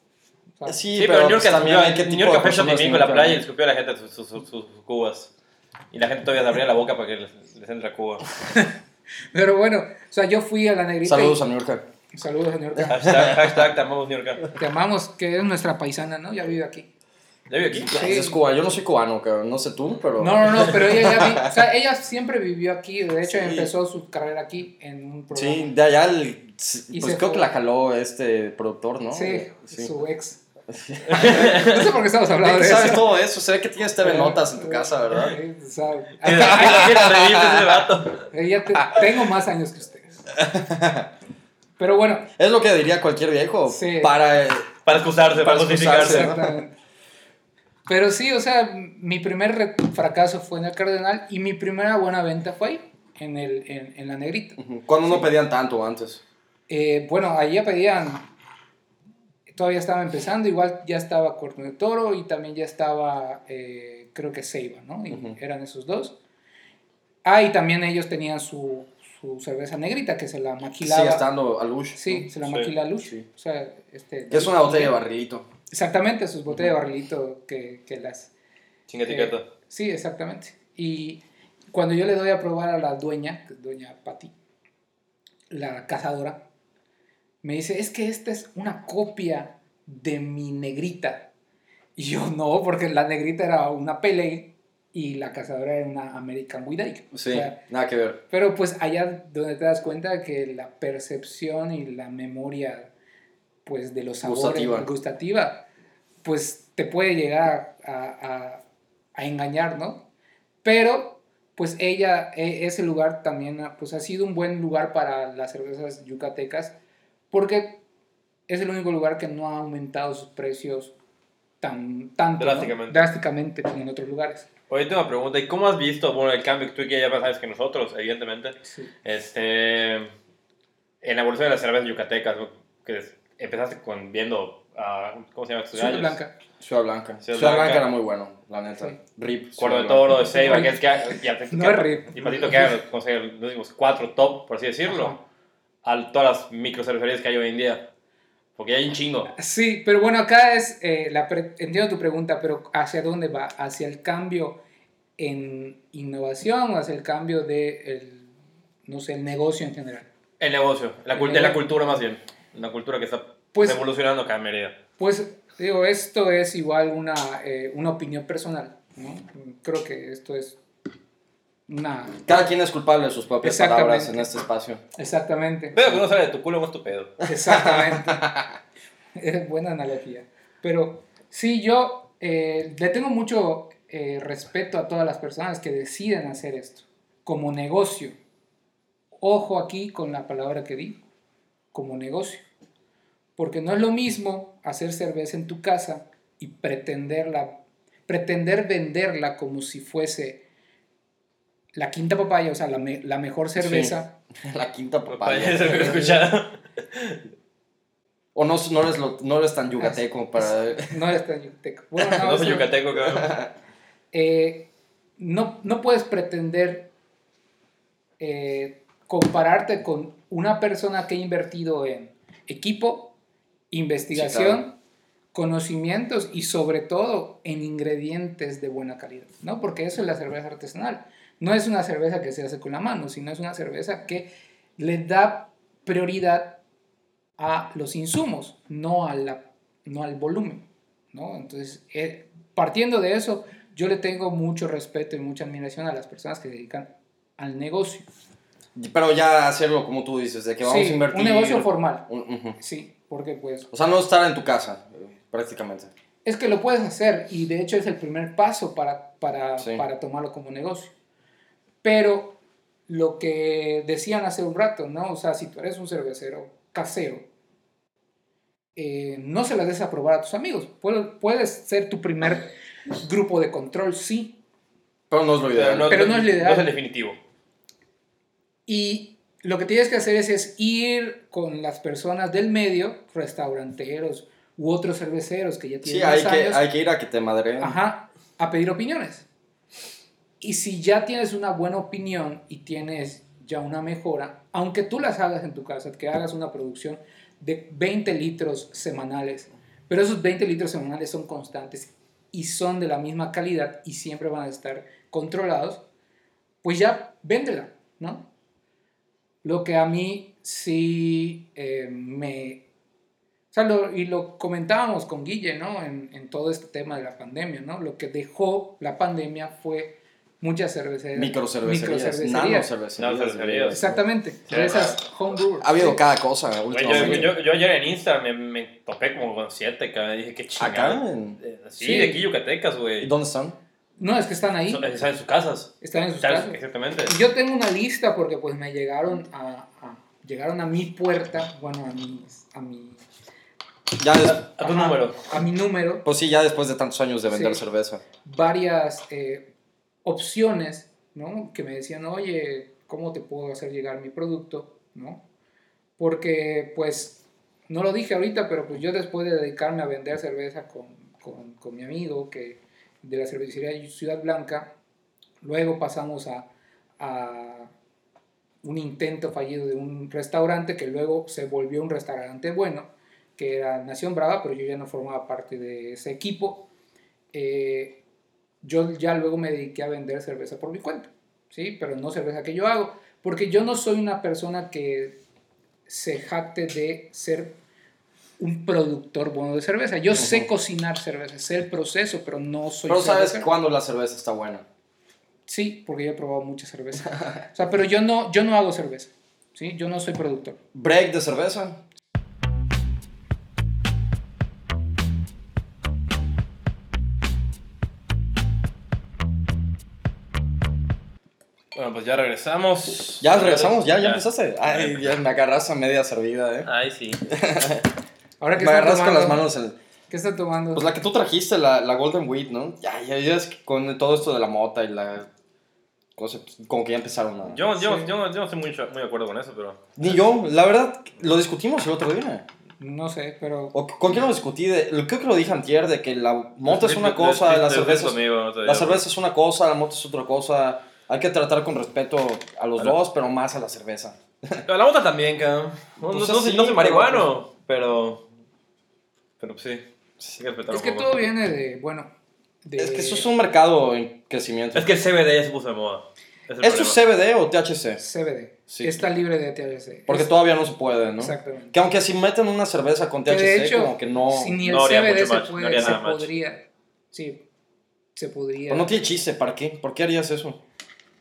Speaker 1: Sí,
Speaker 2: Sí, pero, New York
Speaker 1: pues, también hay qué
Speaker 2: New York fue
Speaker 1: personas
Speaker 2: en la playa y escupió a la gente sus, sus, sus- sus cubas. Y la gente todavía se abría la boca para que les, les entre a Cuba.
Speaker 3: Pero bueno, o sea, yo fui a la negrita.
Speaker 1: Saludos
Speaker 3: y-
Speaker 1: a New York.
Speaker 3: Saludos a New York.
Speaker 2: Hashtag, hashtag, te amamos New York.
Speaker 3: Te amamos, que es nuestra paisana, ¿no? Ya vive aquí.
Speaker 2: ¿Ya vive aquí?
Speaker 3: Sí.
Speaker 1: Es Cuba. Yo no soy cubano, cabrón. No sé tú, pero...
Speaker 3: No, no, no, pero ella ya vi- o sea, ella siempre vivió aquí. De hecho,
Speaker 1: Sí.
Speaker 3: empezó su carrera aquí en un programa.
Speaker 1: Sí, de allá, el,
Speaker 3: Y
Speaker 1: pues creo
Speaker 3: fue.
Speaker 1: que la jaló este productor, ¿no?
Speaker 3: Sí,
Speaker 1: Sí.
Speaker 3: su ex. No sé por qué estamos hablando de
Speaker 1: ¿Sabes
Speaker 3: eso.
Speaker 1: todo eso? Se ve que tienes TV Notas en tu casa, ¿verdad?
Speaker 3: Sí, o sea,
Speaker 2: ¿Quién la revista ese vato?
Speaker 3: ella te- tengo más años que ustedes. Pero bueno,
Speaker 1: Es lo que diría cualquier viejo.
Speaker 3: Sí.
Speaker 1: Para...
Speaker 2: Para excusarse, para,
Speaker 1: Para
Speaker 2: justificarse.
Speaker 3: Pero sí, o sea, mi primer fracaso fue en el Cardenal y mi primera buena venta fue ahí, en, el, en, en la negrita.
Speaker 1: Cuando no pedían tanto antes.
Speaker 3: Eh, bueno, ahí ya pedían, todavía estaba empezando, igual ya estaba Corto de Toro y también ya estaba, eh, creo que Ceiba, ¿no? Y eran esos dos. Ah, y también ellos tenían su, su cerveza negrita que se la maquilaba.
Speaker 1: Sigue estando Alush.
Speaker 3: Sí, se la
Speaker 2: Sí.
Speaker 3: maquila Lush.
Speaker 1: Sí.
Speaker 3: O sea, este,
Speaker 1: Que es una botella de barrilito.
Speaker 3: Exactamente, sus botellas de barrilito que, que las...
Speaker 2: Sin etiqueta.
Speaker 3: Eh, sí, exactamente. Y cuando yo le doy a probar a la dueña, que es doña Patti, la cazadora, me dice, es que esta es una copia de mi negrita. Y yo no, porque la negrita era una Pele y la cazadora era una American Witch.
Speaker 1: Sí, nada que ver.
Speaker 3: Pero pues allá donde te das cuenta que la percepción y la memoria pues de los sabores
Speaker 1: Gustativa.
Speaker 3: gustativa, pues te puede llegar a, a- a engañar, ¿no? Pero pues ella, e- ese lugar también pues ha sido un buen lugar para las cervezas yucatecas porque es el único lugar que no ha aumentado sus precios tan tanto, ¿no?
Speaker 2: Drásticamente.
Speaker 3: drásticamente como en otros lugares.
Speaker 2: Oye, tengo una pregunta. ¿Y cómo has visto, bueno, el cambio que tú que ya más sabes que nosotros, evidentemente,
Speaker 3: Sí.
Speaker 2: este, en la evolución de las cervezas yucatecas, ¿no? que es- empezaste con viendo, ah, ¿cómo se llama?
Speaker 3: Ciudad? Blanca.
Speaker 1: Ciudad Blanca.
Speaker 2: Ciudad Blanca.
Speaker 1: Blanca. era muy bueno, la neta.
Speaker 3: Sí.
Speaker 1: Rip.
Speaker 2: Cuerno de Toro, de. Ceiba, que es que ya te
Speaker 3: No es rip.
Speaker 2: Y patito que hagan, los últimos cuatro top, por así decirlo,
Speaker 3: Ajá.
Speaker 2: A todas las micro cervecerías que hay hoy en día. Porque hay un chingo.
Speaker 3: Sí, pero bueno, acá es, eh, la entiendo tu pregunta, pero ¿hacia dónde va? ¿Hacia el cambio en innovación o hacia el cambio de, el, no sé, el negocio en general?
Speaker 2: El negocio, la,
Speaker 3: El
Speaker 2: de la cultura más bien. La cultura que está
Speaker 3: Pues-
Speaker 2: evolucionando cada medida.
Speaker 3: Pues digo, esto es igual una, eh, una opinión personal, ¿no? Creo que esto es una...
Speaker 1: Cada quien es culpable de sus propias palabras en este espacio.
Speaker 3: Exactamente.
Speaker 2: Pero que no sale de tu culo no es tu pedo.
Speaker 3: Exactamente. es buena analogía. Pero sí, yo eh, le tengo mucho eh, respeto a todas las personas que deciden hacer esto como negocio. Ojo aquí con la palabra que di, como negocio. Porque no es lo mismo hacer cerveza en tu casa y pretenderla, pretender venderla como si fuese la quinta papaya, o sea, la, me- la mejor cerveza.
Speaker 1: La quinta papaya.
Speaker 2: lo he escuchado.
Speaker 1: O no, no, eres lo- no eres tan yucateco para...
Speaker 3: No es tan yucateco. Bueno, no,
Speaker 2: No soy yucateco, cabrón.
Speaker 3: eh, no, no puedes pretender eh, compararte con una persona que ha invertido en equipo, investigación,
Speaker 1: Sí, claro.
Speaker 3: conocimientos y sobre todo en ingredientes de buena calidad, ¿no? Porque eso es la cerveza artesanal. No es una cerveza que se hace con la mano, sino es una cerveza que le da prioridad a los insumos, no, a la, no al volumen, ¿no? Entonces, eh, partiendo de eso, yo le tengo mucho respeto y mucha admiración a las personas que se dedican al negocio.
Speaker 1: Pero ya hacerlo como tú dices, de que vamos
Speaker 3: Sí,
Speaker 1: a invertir...
Speaker 3: un negocio formal,
Speaker 1: Un- ujú.
Speaker 3: sí, porque pues
Speaker 1: O sea, no estar en tu casa, prácticamente.
Speaker 3: es que lo puedes hacer y de hecho es el primer paso para, para,
Speaker 1: Sí.
Speaker 3: para tomarlo como negocio. Pero lo que decían hace un rato, ¿no? O sea, si tú eres un cervecero casero, eh, no se las des a probar a tus amigos. Puedes, puedes ser tu primer grupo de control, sí.
Speaker 1: Pero no es lo ideal.
Speaker 2: Pero no,
Speaker 3: Pero no es lo ideal.
Speaker 2: No es el definitivo.
Speaker 3: Y lo que tienes que hacer es, es ir con las personas del medio, restauranteros u otros cerveceros que ya
Speaker 1: Sí,
Speaker 3: tienen
Speaker 1: hay
Speaker 3: más
Speaker 1: que,
Speaker 3: años,
Speaker 1: hay que ir a que te madreen.
Speaker 3: Ajá, a pedir opiniones. Y si ya tienes una buena opinión y tienes ya una mejora, aunque tú las hagas en tu casa, que hagas una producción de 20 litros semanales, pero esos 20 litros semanales son constantes y son de la misma calidad y siempre van a estar controlados, pues ya véndela, ¿no? Lo que a mí sí eh, me... O sea, lo- y lo comentábamos con Guille, ¿no? En, en todo este tema de la pandemia, ¿no? Lo que dejó la pandemia fue muchas cervecerías.
Speaker 1: Microcervecerías,
Speaker 3: microcervecerías.
Speaker 1: nanocervecerías.
Speaker 2: Nanocervecerías.
Speaker 3: Exactamente.
Speaker 2: Sí,
Speaker 3: esas homebrewers.
Speaker 1: Ha habido
Speaker 3: Sí.
Speaker 1: cada cosa
Speaker 2: yo,
Speaker 1: últimamente.
Speaker 2: yo, yo ayer en Insta me, me topé como con siete, cabrón. Dije, qué
Speaker 1: Acá,
Speaker 2: chingada.
Speaker 1: en-
Speaker 2: Eh, Sí,
Speaker 3: Sí.
Speaker 2: de aquí Yucatecas,
Speaker 1: ¿y
Speaker 2: güey.
Speaker 1: dónde están?
Speaker 3: No, es que están ahí.
Speaker 2: Están en sus casas.
Speaker 3: Están en sus casas.
Speaker 2: Exactamente.
Speaker 3: Yo tengo una lista porque pues me llegaron a, a- llegaron a mi puerta, bueno, a mi, a mi,
Speaker 1: Ya des-
Speaker 2: A tu
Speaker 3: Ajá.
Speaker 2: número.
Speaker 3: a mi número
Speaker 1: pues sí, ya después de tantos años de vender
Speaker 3: Sí.
Speaker 1: cerveza.
Speaker 3: varias eh, opciones, ¿no? Que me decían, oye, ¿cómo te puedo hacer llegar mi producto? ¿No? Porque, pues, no lo dije ahorita, pero pues yo después de dedicarme a vender cerveza con, con, mi amigo que, de la cervecería Ciudad Blanca, luego pasamos a, a un intento fallido de un restaurante que luego se volvió un restaurante bueno, que era Nación Brava, pero yo ya no formaba parte de ese equipo. Eh, yo ya luego me dediqué a vender cerveza por mi cuenta, ¿sí? Pero no cerveza que yo hago, porque yo no soy una persona que se jacte de ser un productor bueno de cerveza. Yo sé cocinar cerveza, sé el proceso, pero no soy
Speaker 1: Pero sabes cuándo la cerveza está buena.
Speaker 3: Sí, porque yo he probado mucha cerveza. O sea, pero yo no, yo no hago cerveza, ¿sí? Yo no soy productor.
Speaker 1: Break de cerveza.
Speaker 2: Bueno, pues ya regresamos.
Speaker 1: Ya regresamos, ya, ya empezaste. Ay, ya me agarras a media servida, eh.
Speaker 2: Ay, sí.
Speaker 3: Ahora que
Speaker 1: Me agarras con las manos en...
Speaker 3: ¿Qué están tomando?
Speaker 1: Pues la que tú trajiste, la, la Golden Wheat, ¿no? Ya, ya, ya es que con todo esto de la mota y la... Cosa, pues, como que ya empezaron a...
Speaker 2: Yo, yo,
Speaker 3: Sí.
Speaker 2: yo, yo no estoy muy, muy de acuerdo con eso, pero.
Speaker 1: Ni yo, la verdad, lo discutimos el otro día.
Speaker 3: No sé, pero...
Speaker 1: ¿O con quién lo discutí? De, creo que lo dije antier, de que la mota es una cosa, la cerveza, la cerveza es una cosa, la mota es otra cosa. Hay que tratar con respeto a los
Speaker 2: A la-
Speaker 1: dos, pero más a la cerveza.
Speaker 2: Pero la otra también, cabrón. No,
Speaker 1: Pues
Speaker 2: no, no soy-
Speaker 1: así,
Speaker 2: no soy
Speaker 1: pero-
Speaker 2: marihuano, pero. Pero pues sí. Sí, hay que respetar
Speaker 3: Es
Speaker 2: un
Speaker 3: que
Speaker 2: poco.
Speaker 3: todo viene de, bueno... De...
Speaker 1: Es que eso es un mercado en crecimiento.
Speaker 2: Es que el CBD ya se puso de moda. Es
Speaker 1: ¿Esto es. CBD o THC?
Speaker 3: CBD.
Speaker 1: Sí.
Speaker 3: Está libre de THC.
Speaker 1: Porque
Speaker 3: Es-
Speaker 1: todavía no se puede, ¿no?
Speaker 3: Exactamente.
Speaker 1: Que aunque si meten una cerveza con THC,
Speaker 3: de hecho,
Speaker 1: como que no...
Speaker 3: si ni el
Speaker 2: no haría
Speaker 3: CBD
Speaker 2: mucho
Speaker 3: se
Speaker 2: match, no
Speaker 3: puede,
Speaker 2: haría
Speaker 3: se
Speaker 2: match.
Speaker 3: podría... Sí, se podría...
Speaker 1: Pero no tiene chiste, ¿para qué? ¿Por qué harías eso?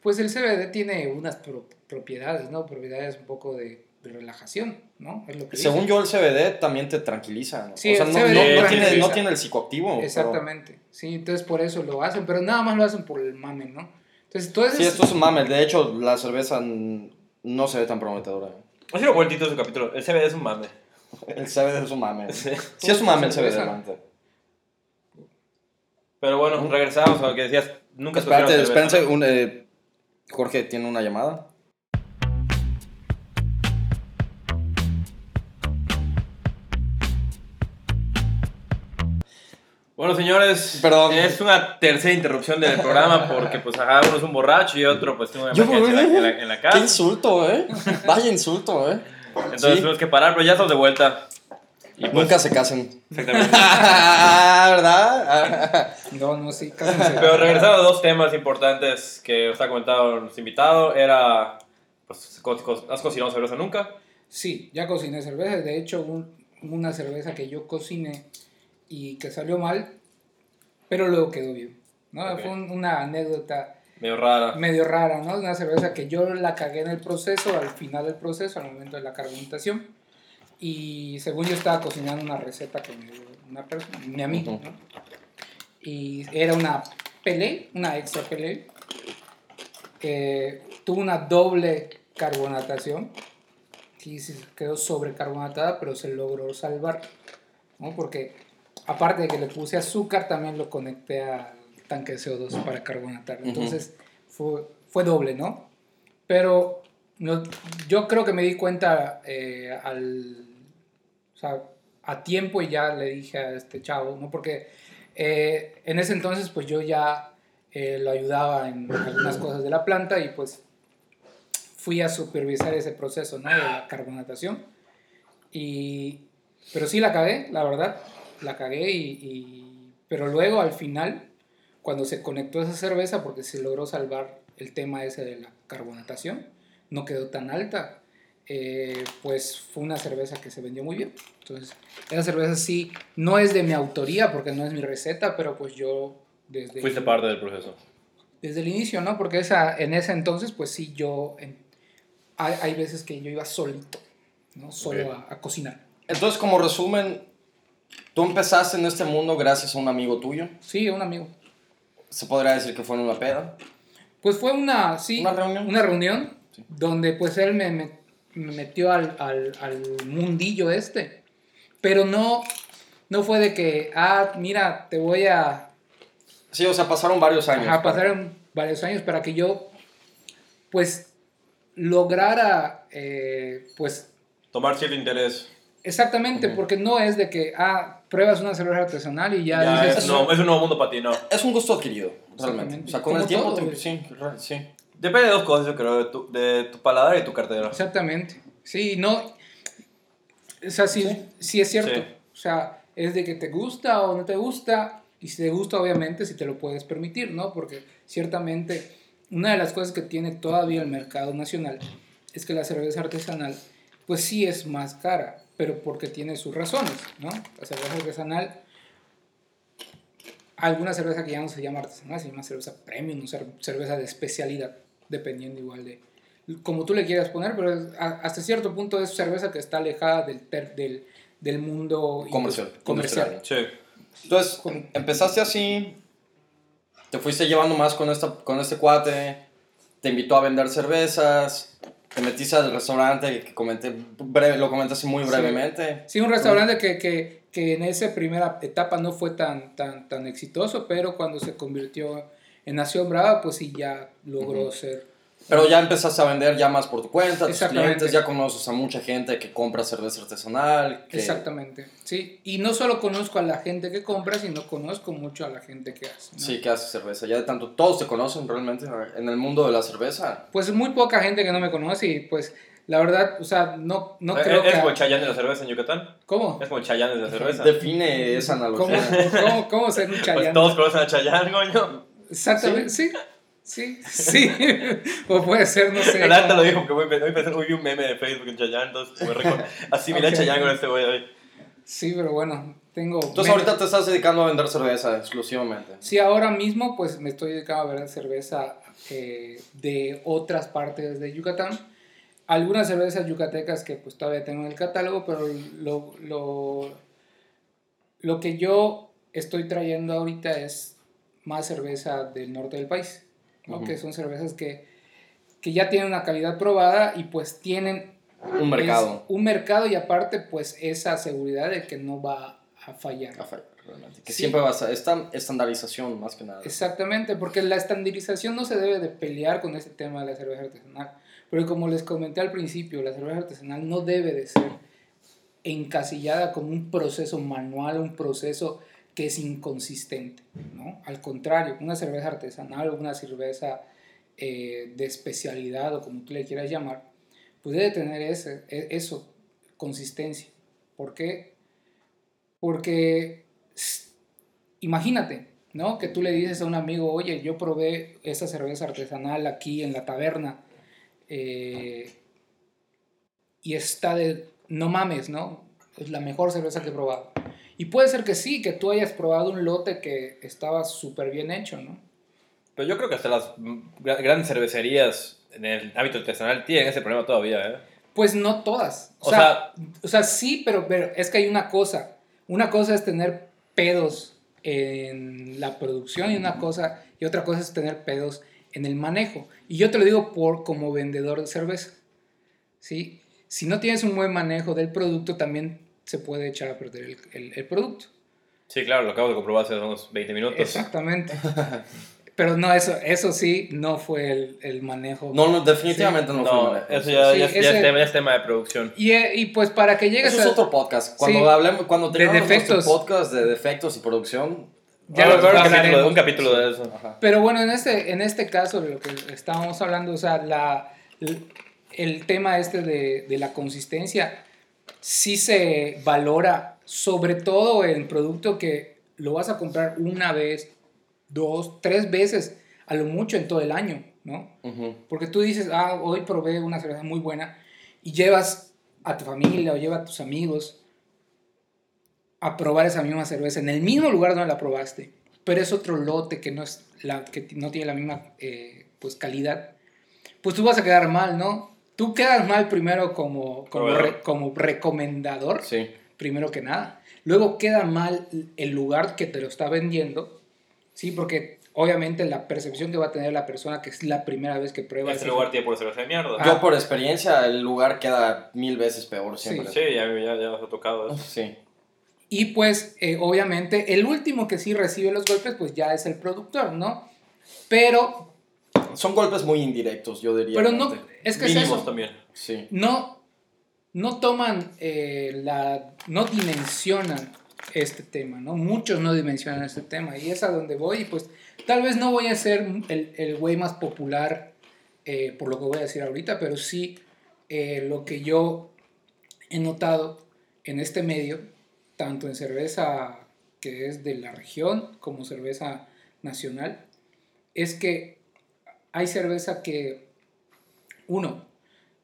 Speaker 3: Pues el CBD tiene unas pro- propiedades, ¿no? Propiedades un poco de, de relajación, ¿no? Es lo que
Speaker 1: Según yo, el CBD también te tranquiliza. ¿no?
Speaker 3: Sí,
Speaker 1: o sea,
Speaker 3: el
Speaker 1: no,
Speaker 3: CBD
Speaker 1: no- no tiene, no tiene el psicoactivo. pero-
Speaker 3: Exactamente, sí, entonces por eso lo hacen, pero nada más lo hacen por el mame, ¿no? Entonces, todo eso
Speaker 1: Sí,
Speaker 3: es-
Speaker 1: esto es un mame. De hecho, la cerveza no se ve tan prometedora.
Speaker 2: Ha sido buen título de su capítulo. El CBD es un mame.
Speaker 1: El CBD es un mame.
Speaker 2: Sí.
Speaker 1: Sí, es un mame el CBD.
Speaker 2: Pero bueno, regresamos a lo que decías. Nunca
Speaker 1: Espérate, espérense. Un, eh, Jorge tiene una llamada.
Speaker 2: Bueno, señores,
Speaker 1: Perdón.
Speaker 2: es una tercera interrupción del programa porque pues ajá, uno es un borracho y otro pues tiene una
Speaker 1: Yo,
Speaker 2: en la, en la- en la
Speaker 1: Qué
Speaker 2: casa.
Speaker 1: insulto, ¿eh? Vaya insulto, ¿eh?
Speaker 2: Entonces
Speaker 1: Sí.
Speaker 2: tuvimos que parar, pero ya estamos de vuelta. Y pues,
Speaker 1: Nunca se casen.
Speaker 2: Exactamente.
Speaker 1: ¿Verdad?
Speaker 3: No, no, sí, cásense.
Speaker 2: Pero regresando a dos temas importantes que os ha comentado nuestro invitado, era, pues, co- co- ¿has cocinado cerveza nunca?
Speaker 3: Sí, ya cociné cerveza. De hecho, un- una cerveza que yo cociné y que salió mal, pero luego quedó bien. ¿no?
Speaker 2: Ok.
Speaker 3: Fue un- una anécdota
Speaker 2: Medio rara.
Speaker 3: medio rara, ¿no? Una cerveza que yo la cagué en el proceso, al final del proceso, al momento de la carbonatación. Y según yo estaba cocinando una receta que dio una persona, mi amigo. ¿no? Y era una pelé, una extra pelé. Eh, tuvo una doble carbonatación. Sí, sí, quedó sobrecarbonatada, pero se logró salvar, ¿no? Porque aparte de que le puse azúcar, también lo conecté al tanque de CO2 para carbonatar. Entonces fue, fue doble, ¿no? Pero no- yo creo que me di cuenta eh, al, sea, a tiempo y ya le dije a este chavo, ¿no? Porque eh, en ese entonces pues yo ya eh, lo ayudaba en algunas cosas de la planta y pues fui a supervisar ese proceso, ¿no? De la carbonatación. Y, pero sí la cagué, la verdad, la cagué y, y- pero luego al final, cuando se conectó esa cerveza, porque se logró salvar el tema ese de la carbonatación, no quedó tan alta, eh, pues fue una cerveza que se vendió muy bien. Entonces, esa cerveza sí, no es de mi autoría, porque no es mi receta, pero pues yo desde...
Speaker 2: Fuiste parte del proceso.
Speaker 3: Desde el inicio, ¿no? Porque esa, en ese entonces, pues sí, yo... en- hay, hay veces que yo iba solito, ¿no? Solo a, a cocinar.
Speaker 1: Entonces, como resumen, tú empezaste en este mundo gracias a un amigo tuyo.
Speaker 3: Sí, un amigo.
Speaker 1: Se podría decir que fue en una peda.
Speaker 3: Pues fue una, sí,
Speaker 1: ¿Una reunión?
Speaker 3: una reunión
Speaker 1: Sí.
Speaker 3: donde pues él me, me- me metió al, al, al mundillo este. Pero no, no fue de que, ah, mira, te voy a,
Speaker 1: Sí, o sea, pasaron varios años.
Speaker 3: Ajá, pasaron varios años para que yo, pues, lograra, eh, pues,
Speaker 2: Tomar cierto interés.
Speaker 3: exactamente, porque no es de que, ah, pruebas una cerveza artesanal y ya,
Speaker 2: Ya,
Speaker 3: dices,
Speaker 2: es, no, es un nuevo mundo para ti, no.
Speaker 1: Es un gusto adquirido, realmente. O sea, con el tiempo,
Speaker 3: todo,
Speaker 1: te- sí, sí.
Speaker 2: Depende de dos cosas, yo creo, de tu, de tu paladar y tu cartera.
Speaker 3: Exactamente. Sí, no. O sea, sí, sí es cierto.
Speaker 2: Sí.
Speaker 3: O sea, es de que te gusta o no te gusta. Y si te gusta, obviamente, si te lo puedes permitir, ¿no? Porque ciertamente una de las cosas que tiene todavía el mercado nacional es que la cerveza artesanal, pues sí es más cara, pero porque tiene sus razones, ¿no? La cerveza artesanal, alguna cerveza que ya no se llama artesanal, se llama cerveza premium, cerveza de especialidad, dependiendo igual de como tú le quieras poner, pero es- a- hasta cierto punto es cerveza que está alejada del, ter- del, del mundo
Speaker 1: Comercial,
Speaker 3: comercial.
Speaker 2: Sí.
Speaker 1: Entonces,
Speaker 3: Con-
Speaker 1: empezaste así, te fuiste llevando más con, esta, con este cuate, te invitó a vender cervezas, te metiste al restaurante que comenté, breve, lo comentaste muy
Speaker 3: Sí.
Speaker 1: brevemente.
Speaker 3: Sí, un restaurante que, que, que en esa primera etapa no fue tan, tan, tan exitoso, pero cuando se convirtió en Nación Brava, pues sí ya logró
Speaker 1: Ujú.
Speaker 3: ser.
Speaker 1: Pero ya empezaste a vender ya más por tu cuenta, tus clientes, ya conoces a mucha gente que compra cerveza artesanal. Que,
Speaker 3: Exactamente. Sí, y no solo conozco a la gente que compra, sino conozco mucho a la gente que hace. ¿no?
Speaker 1: Sí, que hace cerveza. Ya de tanto, todos te conocen realmente en el mundo de la cerveza.
Speaker 3: Pues muy poca gente que no me conoce y pues la verdad, o sea, no, no
Speaker 2: ¿Es,
Speaker 3: creo
Speaker 2: es
Speaker 3: que...
Speaker 2: como de la cerveza en Yucatán?
Speaker 3: ¿Cómo?
Speaker 2: Es como Chayán de la cerveza.
Speaker 1: Define esa
Speaker 3: ¿Cómo,
Speaker 1: analogía.
Speaker 3: cómo, cómo ser un
Speaker 2: Pues
Speaker 3: chayán?
Speaker 2: todos conocen a Chayán, coño.
Speaker 3: Exactamente, sí. Sí, sí. o puede ser, no sé.
Speaker 2: El Anta
Speaker 3: como-
Speaker 2: lo dijo porque hoy hoy vi un meme de Facebook en Chayán, entonces me recuerdo. Así
Speaker 3: Ok.
Speaker 2: Chayán con este güey hoy.
Speaker 3: Sí, pero bueno, tengo...
Speaker 1: Entonces ahorita te estás dedicando a vender cerveza exclusivamente.
Speaker 3: Sí, ahora mismo pues me estoy dedicando a vender cerveza eh, de otras partes de Yucatán. Algunas cervezas yucatecas que pues todavía tengo en el catálogo, pero lo, lo, lo que yo estoy trayendo ahorita es más cerveza del norte del país, ¿no?
Speaker 1: Ujú.
Speaker 3: que son cervezas que, que ya tienen una calidad probada y pues tienen
Speaker 1: Un mercado.
Speaker 3: es un mercado y aparte pues esa seguridad de que no va a fallar.
Speaker 1: Café, realmente. Que
Speaker 3: Sí.
Speaker 1: siempre vas a... Esta estandarización más que nada.
Speaker 3: Exactamente, porque la estandarización no se debe de pelear con este tema de la cerveza artesanal. Porque como les comenté al principio, la cerveza artesanal no debe de ser encasillada como un proceso manual, un proceso que es inconsistente, ¿no? Al contrario, una cerveza artesanal o una cerveza eh, de especialidad o como tú le quieras llamar, pues debe tener ese, e- eso, consistencia. ¿Por qué? Porque imagínate, ¿no? Que tú le dices a un amigo, oye, yo probé esa cerveza artesanal aquí en la taberna eh, y está de, no mames, ¿no? Es la mejor cerveza que he probado. Y puede ser que sí, que tú hayas probado un lote que estaba súper bien hecho, ¿no?
Speaker 2: Pero yo creo que hasta las gra- grandes cervecerías en el ámbito artesanal tienen ese problema todavía, ¿eh?
Speaker 3: Pues no todas. O,
Speaker 2: O
Speaker 3: sea, o sea, sí, pero, pero es que hay una cosa. Una cosa es tener pedos en la producción y una cosa y otra cosa es tener pedos en el manejo. Y yo te lo digo por como vendedor de cerveza. ¿Sí? Si no tienes un buen manejo del producto, también se puede echar a perder el, el- el producto.
Speaker 2: Sí, claro, lo acabo de comprobar hace unos 20 minutos.
Speaker 3: Exactamente. Pero no, eso, eso sí, no fue el, el manejo.
Speaker 1: No, no, definitivamente no, fue
Speaker 2: No,
Speaker 1: manejo.
Speaker 2: eso ya,
Speaker 3: Sí,
Speaker 2: ya es- ya
Speaker 3: ese-
Speaker 2: es tema, ya es tema de producción.
Speaker 3: Y, eh, y pues para que llegues
Speaker 1: Eso es
Speaker 3: a...
Speaker 1: otro podcast. Cuando
Speaker 3: Sí.
Speaker 1: hablemos, cuando
Speaker 3: De
Speaker 1: tengamos nuestro
Speaker 3: defectos.
Speaker 1: podcast de defectos y producción.
Speaker 3: Ya lo
Speaker 2: un, capítulo, un capítulo de eso.
Speaker 1: Ajá.
Speaker 3: Pero bueno, en este, en este caso de lo que estábamos hablando, o sea, la, el, el tema este de, de la consistencia sí se valora, sobre todo en producto que lo vas a comprar una vez, dos, tres veces, a lo mucho en todo el año, ¿no? Porque tú dices, ah, hoy probé una cerveza muy buena y llevas a tu familia o llevas a tus amigos a probar esa misma cerveza en el mismo lugar donde la probaste, pero es otro lote que no, es la, que no tiene la misma eh, pues, calidad, pues tú vas a quedar mal, ¿no? Tú quedas mal primero como, como, re- como recomendador,
Speaker 1: Sí.
Speaker 3: primero que nada. Luego queda mal el lugar que te lo está vendiendo, ¿sí? Porque obviamente la percepción que va a tener la persona que es la primera vez que prueba
Speaker 2: Este lugar tiene por cerveza de mierda.
Speaker 3: Ah.
Speaker 1: Yo por experiencia, el lugar queda mil veces peor siempre.
Speaker 2: Sí, ya, ya, ya nos ha tocado eso.
Speaker 1: Sí.
Speaker 3: Y pues, eh, obviamente, el último que sí recibe los golpes, pues ya es el productor, ¿no? Pero,
Speaker 1: Son golpes muy indirectos, yo diría.
Speaker 3: pero no. Es que es
Speaker 2: Mínimos
Speaker 3: eso.
Speaker 2: también.
Speaker 1: Sí.
Speaker 3: No, no toman eh, la, no dimensionan este tema, ¿no? Muchos no dimensionan este tema y es a donde voy y pues tal vez no voy a ser el, el güey más popular eh, por lo que voy a decir ahorita, pero sí eh, lo que yo he notado en este medio, tanto en cerveza que es de la región como cerveza nacional, es que hay cerveza que, uno,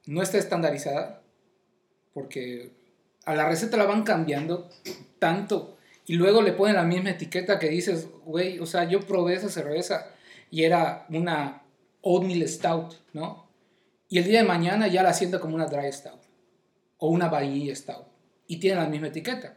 Speaker 3: no está estandarizada, porque a la receta la van cambiando tanto y luego le ponen la misma etiqueta que dices, güey, o sea, yo probé esa cerveza y era una oatmeal stout, ¿no? Y el día de mañana ya la siento como una dry stout o una vainilla stout y tiene la misma etiqueta.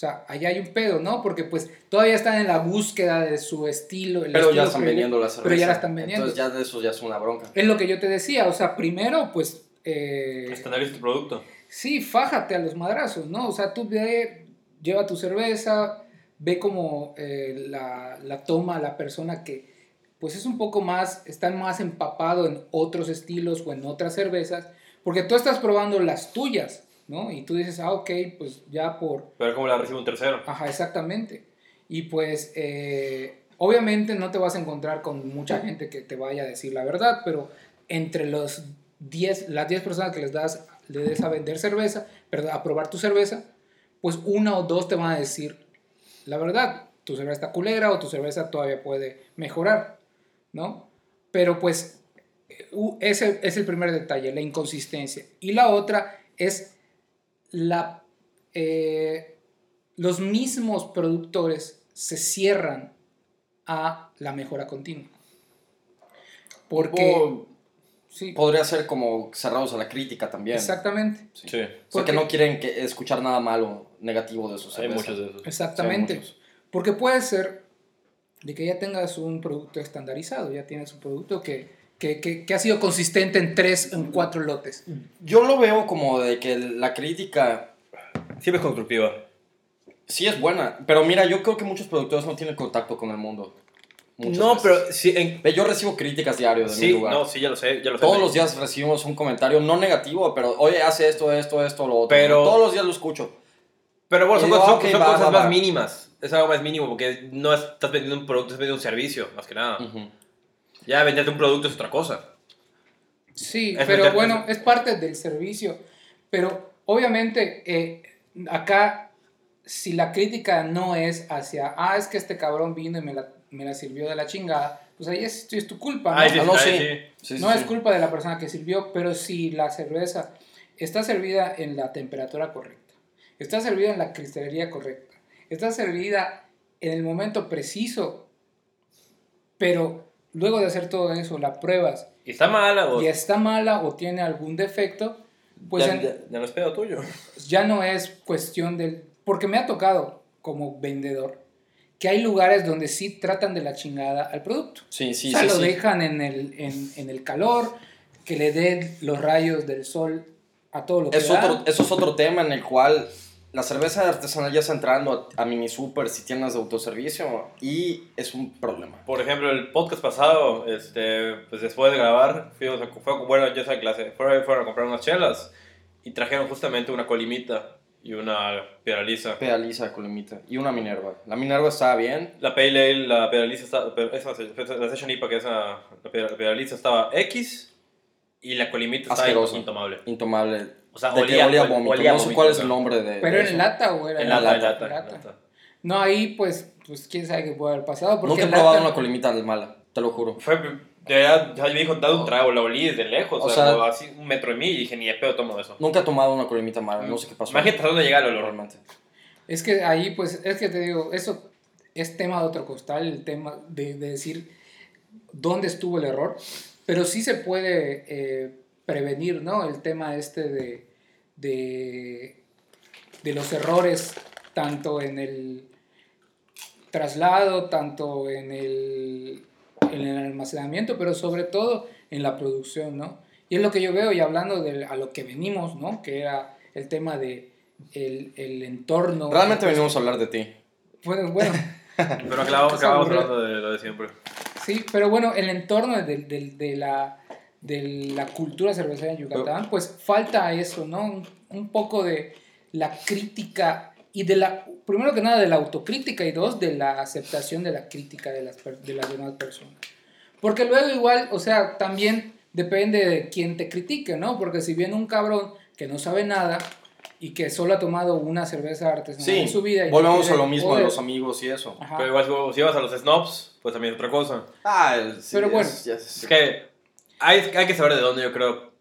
Speaker 3: O sea, allá hay un pedo, ¿no? Porque pues todavía están en la búsqueda de su estilo. el
Speaker 1: Pero
Speaker 3: estilo
Speaker 1: ya están vendiendo la cerveza.
Speaker 3: Pero ya la están vendiendo.
Speaker 1: Entonces ya de eso ya es una bronca.
Speaker 3: Es lo que yo te decía, o sea, primero, pues... eh,
Speaker 2: Estandariza tu producto.
Speaker 3: Sí, fájate a los madrazos, ¿no? O sea, tú ve, lleva tu cerveza, ve como eh, la, la toma la persona que, pues es un poco más, está más empapado en otros estilos o en otras cervezas, porque tú estás probando las tuyas, ¿no? Y tú dices, ah, ok, pues ya por,
Speaker 2: Pero como la recibe un tercero.
Speaker 3: Ajá, exactamente. Y pues, eh, obviamente no te vas a encontrar con mucha gente que te vaya a decir la verdad, pero entre los 10, las 10 personas que les das, le des a vender cerveza, perdón, a probar tu cerveza, pues una o dos te van a decir la verdad. Tu cerveza está culera o tu cerveza todavía puede mejorar, ¿no? Pero pues, u- ese es el primer detalle, la inconsistencia. Y la otra es la, eh, los mismos productores se cierran a la mejora continua. Porque...
Speaker 2: Oh,
Speaker 3: sí,
Speaker 1: Podría ser como cerrados a la crítica también.
Speaker 3: exactamente.
Speaker 1: Sí.
Speaker 2: sí,
Speaker 1: O sea,
Speaker 3: Porque-
Speaker 1: que no quieren que- escuchar nada malo, negativo de sus
Speaker 2: hay muchos de esos.
Speaker 3: Exactamente. Porque puede ser de que ya tengas un producto estandarizado, ya tienes un producto que, que, que- que ha sido consistente en tres, en cuatro lotes.
Speaker 1: Yo lo veo como de que la crítica
Speaker 2: Siempre es constructiva.
Speaker 1: sí es buena, pero mira, yo creo que muchos productores no tienen contacto con el mundo. Muchas
Speaker 2: no,
Speaker 1: veces.
Speaker 2: pero sí, en-
Speaker 1: Yo recibo críticas diario de mi
Speaker 2: sí,
Speaker 1: lugar.
Speaker 2: no, sí, ya lo sé, ya lo sé.
Speaker 1: Todos los días recibimos un comentario, no negativo, pero oye, hace esto, esto, esto, lo otro.
Speaker 2: Pero-
Speaker 1: Todos los días lo escucho.
Speaker 2: Pero bueno, son,
Speaker 1: digo,
Speaker 2: cosas,
Speaker 1: ok,
Speaker 2: son- son
Speaker 1: va,
Speaker 2: cosas
Speaker 1: va,
Speaker 2: más
Speaker 1: va.
Speaker 2: mínimas. Es algo más mínimo porque no estás vendiendo un producto, estás vendiendo un servicio, más que nada.
Speaker 1: Ujú.
Speaker 2: Ya venderte un producto es otra cosa.
Speaker 3: Sí,
Speaker 2: Es
Speaker 3: pero bueno, es parte del servicio. Pero obviamente eh, acá, si la crítica no es hacia, ah, es que este cabrón vino y me la, me la sirvió de la chingada, pues ahí es, es tu culpa. ¿no?
Speaker 2: Ay, sí,
Speaker 1: Ah, no, sí.
Speaker 2: sí,
Speaker 3: no es
Speaker 1: sí.
Speaker 3: culpa de la persona que sirvió, pero si la cerveza está servida en la temperatura correcta, está servida en la cristalería correcta, está servida en el momento preciso, pero luego de hacer todo eso, la pruebas
Speaker 2: ¿Y está mala o
Speaker 3: y está mala o tiene algún defecto, pues
Speaker 2: ya,
Speaker 3: en-
Speaker 2: ya- ya no es pedo tuyo?
Speaker 3: ya no es cuestión del... Porque me ha tocado como vendedor que hay lugares donde sí tratan de la chingada al producto.
Speaker 1: Sí, sí,
Speaker 3: o sea,
Speaker 1: sí.
Speaker 3: lo
Speaker 1: sí.
Speaker 3: dejan en el, en, en el calor, que le den los rayos del sol a todo lo que
Speaker 1: Es
Speaker 3: da.
Speaker 1: otro, eso es otro tema en el cual la cerveza artesanal ya está entrando a, a mini supers y tiendas de autoservicio y es un problema.
Speaker 2: Por ejemplo, el podcast pasado, este, pues después de grabar, fuimos a, fue, bueno, yo estaba en clase, fueron, fueron a comprar unas chelas y trajeron justamente una colimita y una piedra lisa.
Speaker 1: Pedaliza, Colimita. Y una Minerva. La Minerva estaba bien.
Speaker 2: La Pale Ale, la está- pero esa, la Session IPA, que es la, lisa, estaba X y la colimita estaba
Speaker 1: Asqueroso.
Speaker 2: intomable.
Speaker 1: Intomable.
Speaker 2: O sea,
Speaker 1: de que
Speaker 2: olía-
Speaker 1: olía
Speaker 2: ol-
Speaker 1: vómito.
Speaker 2: olía
Speaker 1: no sé cuál es el nombre de.
Speaker 3: Pero
Speaker 1: de
Speaker 3: en lata o era
Speaker 2: En
Speaker 3: en
Speaker 2: lata, en
Speaker 3: lata?
Speaker 2: en
Speaker 3: Lata.
Speaker 2: lata.
Speaker 3: No, ahí pues, pues quién sabe qué puede haber pasado. Porque
Speaker 1: Nunca he probado
Speaker 3: lata-
Speaker 1: una Colimita de mala, te lo juro.
Speaker 2: Fue, verdad, ya me dijo, dado un trago, la olí desde lejos,
Speaker 1: O
Speaker 2: o sea, así un metro de mí y dije, ni de pedo tomo eso.
Speaker 1: Nunca he tomado una Colimita mala, no sé qué pasó.
Speaker 2: Imagínate hasta dónde llega el olor.
Speaker 1: realmente.
Speaker 3: Es que ahí, pues, es que te digo, eso es tema de otro costal, el tema de, de decir dónde estuvo el error, pero sí se puede eh, prevenir, ¿no? El tema este de, de, de los errores, tanto en el traslado, tanto en el, en el almacenamiento, pero sobre todo en la producción, ¿no? Y es lo que yo veo, y hablando de a lo que venimos, ¿no? Que era el tema de el, el entorno.
Speaker 1: Realmente venimos a hablar de ti.
Speaker 3: Bueno, bueno,
Speaker 2: Pero acabamos, acabamos hablando de lo de siempre.
Speaker 3: Sí, pero bueno, el entorno de, de- de la, de la cultura cervecera en Yucatán, pues falta eso, ¿no? Un, un poco de la crítica y de la, primero que nada, de la autocrítica y dos, de la aceptación de la crítica de las, de las demás personas. Porque luego igual, o sea, también depende de quién te critique, ¿no? Porque si viene un cabrón que no sabe nada y que solo ha tomado una cerveza artesanal
Speaker 1: Sí,
Speaker 3: en su vida. y
Speaker 1: volvemos a
Speaker 3: quiere
Speaker 1: lo mismo de los amigos y eso.
Speaker 3: Ajá.
Speaker 2: Pero igual si- vas a los snobs, pues también es otra cosa.
Speaker 1: Ah, el- sí,
Speaker 3: Pero
Speaker 1: es-
Speaker 3: bueno.
Speaker 1: ya es-
Speaker 2: Es que hay, hay que saber de dónde yo creo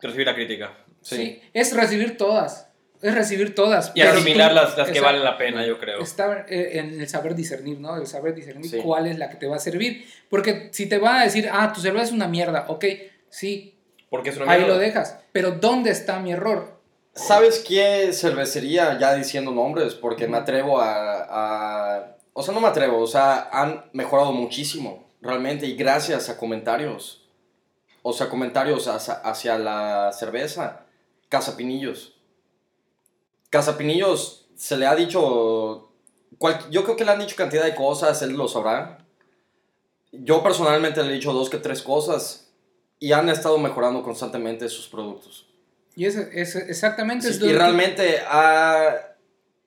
Speaker 2: recibir la crítica.
Speaker 1: sí.
Speaker 3: Sí, es recibir todas. Es recibir todas.
Speaker 2: Y asimilar
Speaker 3: tú-
Speaker 2: las, las que valen la pena, yo creo.
Speaker 3: Está eh, en el saber discernir, ¿no? El saber discernir
Speaker 1: Sí.
Speaker 3: cuál es la que te va a servir. Porque si te van a decir, ah, tu cerveza es una mierda, ok, sí,
Speaker 2: Porque es una
Speaker 3: ahí
Speaker 2: mierda.
Speaker 3: lo dejas. Pero ¿dónde está mi error?
Speaker 1: ¿Sabes qué cervecería, ya diciendo nombres, porque me atrevo a, a- O sea, no me atrevo, o sea, han mejorado muchísimo, realmente, y gracias a comentarios. O sea, comentarios hacia, hacia la cerveza. Casa Pinillos. Casa Pinillos se le ha dicho... cual- yo creo que le han dicho cantidad de cosas, él lo sabrá. Yo personalmente le he dicho dos que tres cosas y han estado mejorando constantemente sus productos.
Speaker 3: Y es, es exactamente...
Speaker 1: Sí,
Speaker 3: es lo
Speaker 1: y realmente ha,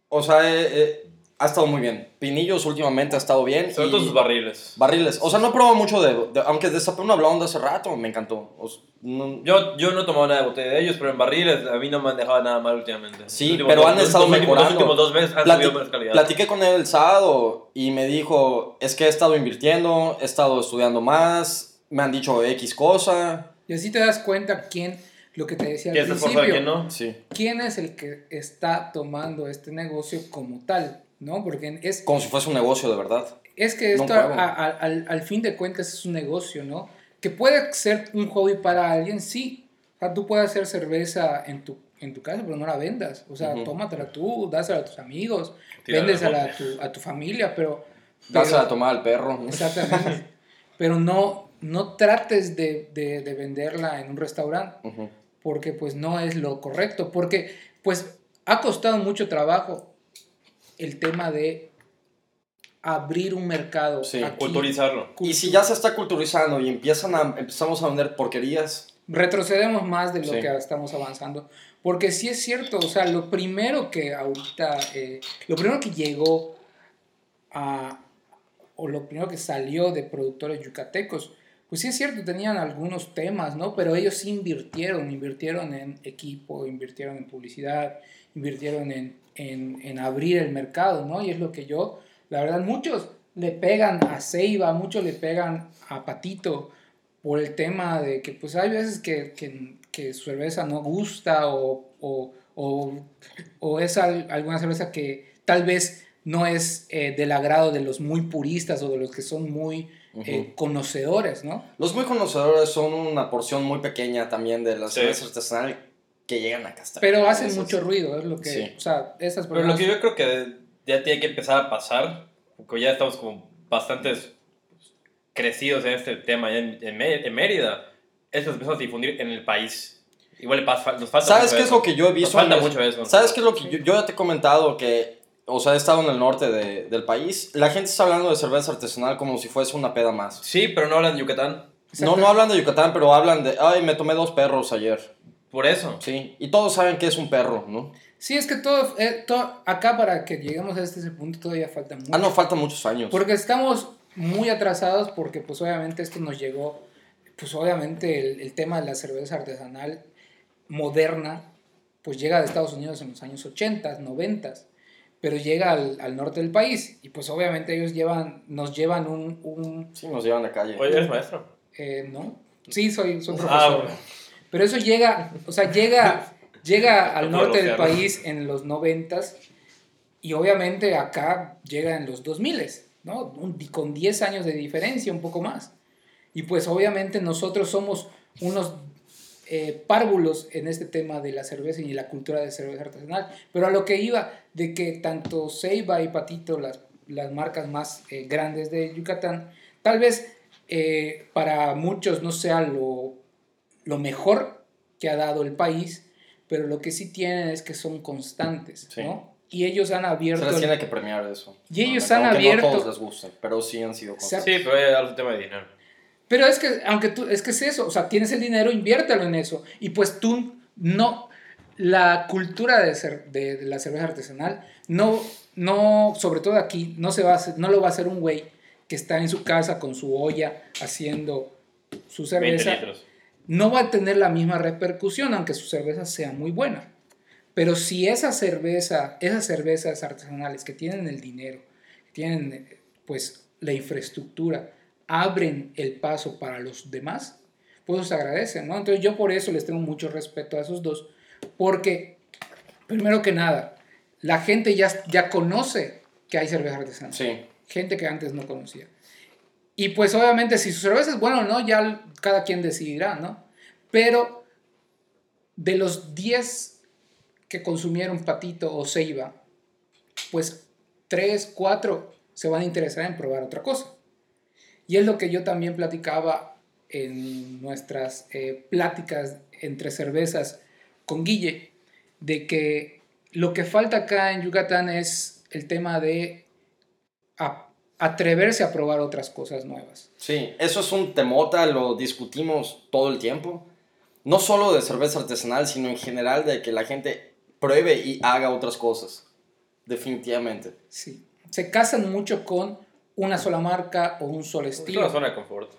Speaker 1: o sea, eh, eh, ha estado muy bien. Pinillos últimamente ha estado bien.
Speaker 2: Sobre todo sus barriles.
Speaker 1: barriles. O sea, no he probado mucho de, de- aunque destapé una blonda hace rato, me encantó. O s- no-
Speaker 2: Yo, yo no he tomado nada de botella de ellos, pero en barriles a mí no me han dejado nada mal últimamente.
Speaker 1: Sí,
Speaker 2: últimos
Speaker 1: pero han
Speaker 2: los-
Speaker 1: estado
Speaker 2: los últimos-
Speaker 1: mejorando.
Speaker 2: Los últimos dos meses han
Speaker 1: Plati-
Speaker 2: subido más calidad.
Speaker 1: platiqué con él el sábado y me dijo, es que he estado invirtiendo, he estado estudiando más, me han dicho X cosa.
Speaker 3: Y así te das cuenta quién lo que te decía al
Speaker 2: ¿Quién está esforzado y
Speaker 3: principio.
Speaker 2: quién no?
Speaker 1: Sí.
Speaker 3: ¿Quién es el que está tomando este negocio como tal? ¿No? Porque es,
Speaker 1: Como si fuese un negocio de verdad.
Speaker 3: es que esto a- a- al, al fin de cuentas es un negocio, ¿no? Que puede ser un hobby para alguien, sí. O sea, tú puedes hacer cerveza en tu, en tu casa, pero no la vendas. O sea,
Speaker 1: Ujú.
Speaker 3: tómatela tú, dásela a tus amigos, véndesela a tu, a tu familia, pero...
Speaker 1: Dásela a tomar al perro.
Speaker 3: Exactamente. pero no, no trates de, de- de venderla en un restaurante
Speaker 1: Ujú.
Speaker 3: Porque pues no es lo correcto, porque pues ha costado mucho trabajo el tema de abrir un mercado.
Speaker 1: Sí,
Speaker 3: aquí.
Speaker 2: Culturizarlo.
Speaker 1: Y si ya se está culturizando y empiezan a, empezamos a vender porquerías,
Speaker 3: Retrocedemos más de lo
Speaker 1: Sí.
Speaker 3: que estamos avanzando, porque sí es cierto, o sea, lo primero que ahorita, eh, lo primero que llegó a, o lo primero que salió de productores yucatecos, pues sí es cierto, tenían algunos temas, ¿no? Pero ellos invirtieron, invirtieron en equipo, invirtieron en publicidad, invirtieron en, en, en abrir el mercado, ¿no? Y es lo que yo, la verdad, muchos le pegan a Ceiba, muchos le pegan a Patito por el tema de que pues hay veces que, que, que su cerveza no gusta o, o, o, es al- alguna cerveza que tal vez no es eh, del agrado de los muy puristas o de los que son muy eh, conocedores, ¿no?
Speaker 1: los muy conocedores son una porción muy pequeña también de la
Speaker 2: Sí.
Speaker 1: cerveza artesanal que llegan a castar.
Speaker 3: Pero hacen
Speaker 1: Eso
Speaker 3: mucho ruido, es lo que,
Speaker 1: Sí.
Speaker 3: o sea, esas
Speaker 2: Pero lo que yo creo que ya tiene que empezar a pasar, porque ya estamos como bastantes crecidos en este tema ya en, en en Mérida, es que nos empezamos a difundir en el país. Igual le pasa, nos falta
Speaker 1: ¿Sabes qué es
Speaker 2: eso.
Speaker 1: lo que yo he
Speaker 2: Nos
Speaker 1: visto?
Speaker 2: falta mucho eso.
Speaker 1: ¿Sabes qué es lo que yo, yo ya te he comentado que, o sea, he estado en el norte de- del país, la gente está hablando de cerveza artesanal como si fuese una peda más.
Speaker 2: Sí, pero no hablan de Yucatán.
Speaker 1: No, no hablan de Yucatán, pero hablan de, ay, me tomé dos perros ayer.
Speaker 2: Por eso.
Speaker 1: Sí, y todos saben que es un perro, ¿no?
Speaker 3: Sí, es que todo, eh, todo, acá para que lleguemos a este ese punto todavía falta mucho.
Speaker 1: Ah, no, faltan muchos años.
Speaker 3: Porque estamos muy atrasados porque pues obviamente esto nos llegó, pues obviamente el, el tema de la cerveza artesanal moderna, pues llega de Estados Unidos en los años 80, 90, pero llega al, al norte del país y pues obviamente ellos llevan, nos llevan un, un
Speaker 1: Sí, nos llevan a calle.
Speaker 2: Oye, ¿eres maestro?
Speaker 3: eh, ¿no? Sí, soy, soy
Speaker 2: Ah,
Speaker 3: profesor.
Speaker 2: bueno.
Speaker 3: Pero eso llega, o sea, llega, llega al norte del país en los noventas y obviamente acá llega en los 2000, ¿no? Un- con 10 años de diferencia, un poco más. Y pues obviamente nosotros somos unos eh, párvulos en este tema de la cerveza y la cultura de cerveza artesanal. Pero a lo que iba, de que tanto Ceiba y Patito, las, las marcas más eh, grandes de Yucatán, tal vez eh, para muchos no sea lo, lo mejor que ha dado el país, pero lo que sí tienen es que son constantes,
Speaker 1: Sí.
Speaker 3: ¿no? Y ellos han
Speaker 1: Se
Speaker 3: abierto...
Speaker 1: les
Speaker 3: el-
Speaker 1: tiene que premiar eso.
Speaker 3: Y ellos
Speaker 1: Aunque
Speaker 3: han
Speaker 1: no
Speaker 3: abierto-
Speaker 1: a todos les guste, pero sí han sido constantes.
Speaker 2: Sí, pero es un tema de dinero.
Speaker 3: Pero es que, aunque tú, es que es eso, o sea, tienes el dinero, inviértelo en eso. Y pues tú no, la cultura de, cer- de, de la cerveza artesanal, no, no, sobre todo aquí, no, se va a hacer- no lo va a hacer un güey que está en su casa con su olla haciendo su
Speaker 2: 20
Speaker 3: cerveza.
Speaker 2: litros.
Speaker 3: No va a tener la misma repercusión, aunque su cerveza sea muy buena. Pero si esa cerveza, esas cervezas artesanales que tienen el dinero, que tienen eh, pues la infraestructura, abren el paso para los demás, pues se agradecen, ¿no? Entonces yo por eso les tengo mucho respeto a esos dos, porque primero que nada, la gente ya, ya conoce que hay cerveza artesanal.
Speaker 1: Sí.
Speaker 3: Gente que antes no conocía. Y pues obviamente si su cerveza es buena o no, ya cada quien decidirá, ¿no? Pero de los 10 que consumieron Patito o Ceiba, pues 3, 4 se van a interesar en probar otra cosa. Y es lo que yo también platicaba en nuestras eh, pláticas entre cervezas con Guille, de que lo que falta acá en Yucatán es el tema de a- atreverse a probar otras cosas nuevas.
Speaker 1: Sí, eso es un temota, lo discutimos todo el tiempo. No solo de cerveza artesanal, sino en general de que la gente pruebe y haga otras cosas. Definitivamente.
Speaker 3: Sí. Se casan mucho con una sola marca o un solo
Speaker 2: Es una
Speaker 3: estilo.
Speaker 2: zona de confort.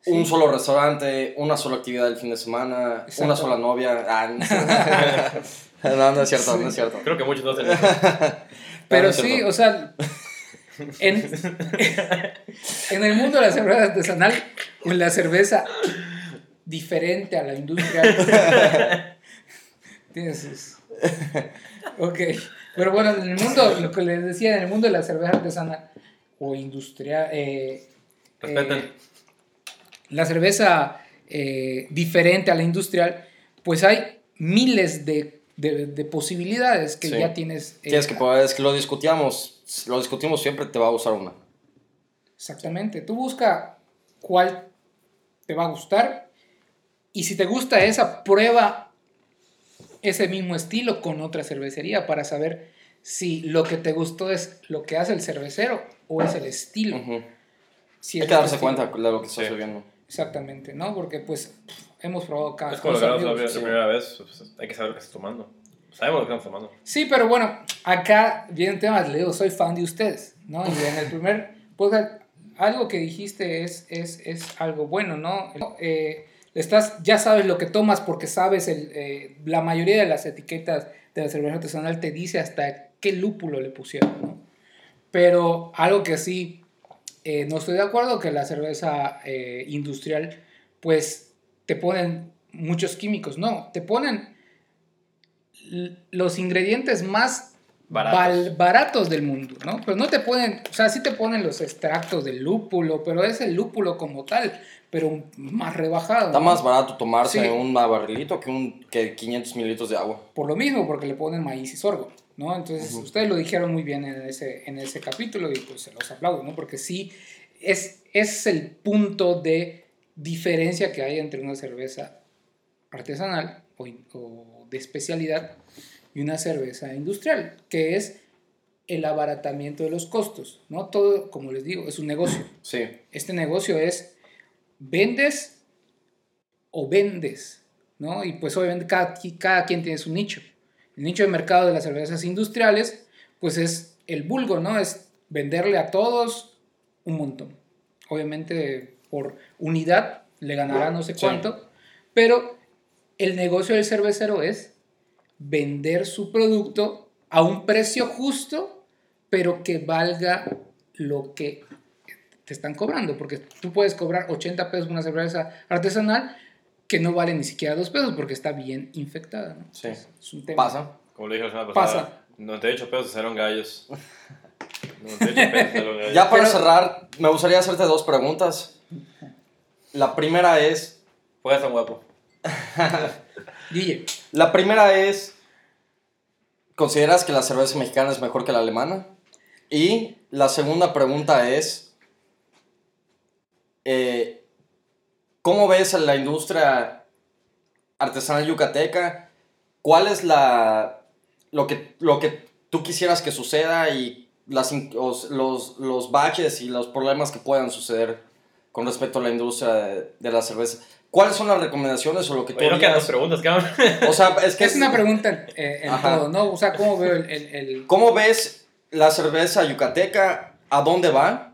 Speaker 3: Sí.
Speaker 1: Un solo restaurante, una sola actividad del fin de semana,
Speaker 3: Exacto.
Speaker 1: una sola novia. Ah, no, no, no es cierto, no es cierto.
Speaker 2: Creo que muchos no tenemos.
Speaker 3: Pero
Speaker 1: no
Speaker 3: sí,
Speaker 1: cierto.
Speaker 3: o sea, en, en el mundo de la cerveza artesanal, en la cerveza, diferente a la industrial. Tiene sus... Ok. Pero bueno, en el mundo, lo que les decía, en el mundo de la cerveza artesanal o industrial... Eh, eh, la cerveza eh, diferente a la industrial, pues hay miles de, de- de posibilidades que
Speaker 1: Sí.
Speaker 3: ya tienes. eh,
Speaker 1: Tienes que poder, es que lo discutíamos, lo discutimos siempre, te va a gustar una.
Speaker 3: Exactamente. Tú busca cuál te va a gustar y si te gusta esa, prueba ese mismo estilo con otra cervecería para saber si lo que te gustó es lo que hace el cervecero o es el estilo.
Speaker 1: Ujú.
Speaker 3: Si
Speaker 1: Hay
Speaker 3: es
Speaker 1: que darse
Speaker 3: estilo.
Speaker 1: cuenta de lo que estás
Speaker 2: Sí.
Speaker 1: bebiendo.
Speaker 3: Exactamente, ¿no? Porque pues pff, hemos probado cada
Speaker 2: Es como lo
Speaker 3: cosa,
Speaker 2: que hablamos la, primera vez, pues, hay que saber lo que estás tomando. Sabemos lo que estamos tomando.
Speaker 3: Sí, pero bueno, acá viene un tema, le digo, soy fan de ustedes, ¿no? Y en el primer podcast, algo que dijiste es, es, es algo bueno, ¿no? Eh, estás, ya sabes lo que tomas porque sabes, el, eh, la mayoría de las etiquetas de la cerveza artesanal te dice hasta qué lúpulo le pusieron, ¿no? Pero algo que sí eh, no estoy de acuerdo, que la cerveza eh, industrial, pues te ponen muchos químicos, no, te ponen los ingredientes más
Speaker 2: Baratos.
Speaker 3: del mundo, ¿no? Pero no te ponen, o sea, sí te ponen los extractos del lúpulo, pero es el lúpulo como tal, pero más rebajado.
Speaker 1: Está
Speaker 3: ¿no?
Speaker 1: más barato tomarse
Speaker 3: Sí.
Speaker 1: un barrilito que, un, que 500 mililitros de agua.
Speaker 3: Por lo mismo, porque le ponen maíz y sorgo, ¿no? Entonces, ustedes lo dijeron muy bien en ese, en ese capítulo y pues se los aplaudo, ¿no? Porque sí, es, es el punto de diferencia que hay entre una cerveza artesanal o, de especialidad y una cerveza industrial, que es el abaratamiento de los costos, ¿no? Todo, como les digo, es un negocio.
Speaker 1: Sí.
Speaker 3: Este negocio es vendes o vendes, ¿no? Y pues obviamente cada, cada quien tiene su nicho. El nicho de mercado de las cervezas industriales, pues es el vulgo, ¿no? Es venderle a todos un montón. Obviamente por unidad le ganará no sé
Speaker 1: Sí.
Speaker 3: cuánto, pero el negocio del cervecero es vender su producto a un precio justo, pero que valga lo que te están cobrando, porque tú puedes cobrar 80 pesos una cerveza artesanal que no vale ni siquiera 2 pesos porque está bien infectada. ¿no?
Speaker 1: Sí.
Speaker 3: Es un tema.
Speaker 1: Pasa.
Speaker 2: Como le dije la semana pasada.
Speaker 3: Pasa.
Speaker 2: 98 pesos hicieron gallos. 98 pesos hicieron gallos.
Speaker 1: Ya para
Speaker 3: Pero-
Speaker 1: cerrar, me gustaría hacerte dos preguntas. La primera es,
Speaker 2: Puedes tan guapo.
Speaker 3: Guille,
Speaker 1: la primera es, ¿consideras que la cerveza mexicana es mejor que la alemana? Y la segunda pregunta es, eh, ¿cómo ves a la industria artesanal yucateca? ¿Cuál es la, lo, que, lo que tú quisieras que suceda y las, los, los, los baches y los problemas que puedan suceder con respecto a la industria de, de la cerveza? ¿Cuáles son las recomendaciones o lo que tú
Speaker 2: Oye, no quedan dos preguntas, cabrón.
Speaker 1: O sea, es que
Speaker 3: es una pregunta eh, en
Speaker 1: Ajá.
Speaker 3: todo, ¿no? O sea, ¿cómo veo el... el- el-
Speaker 1: ¿Cómo ves la cerveza yucateca? ¿A dónde va?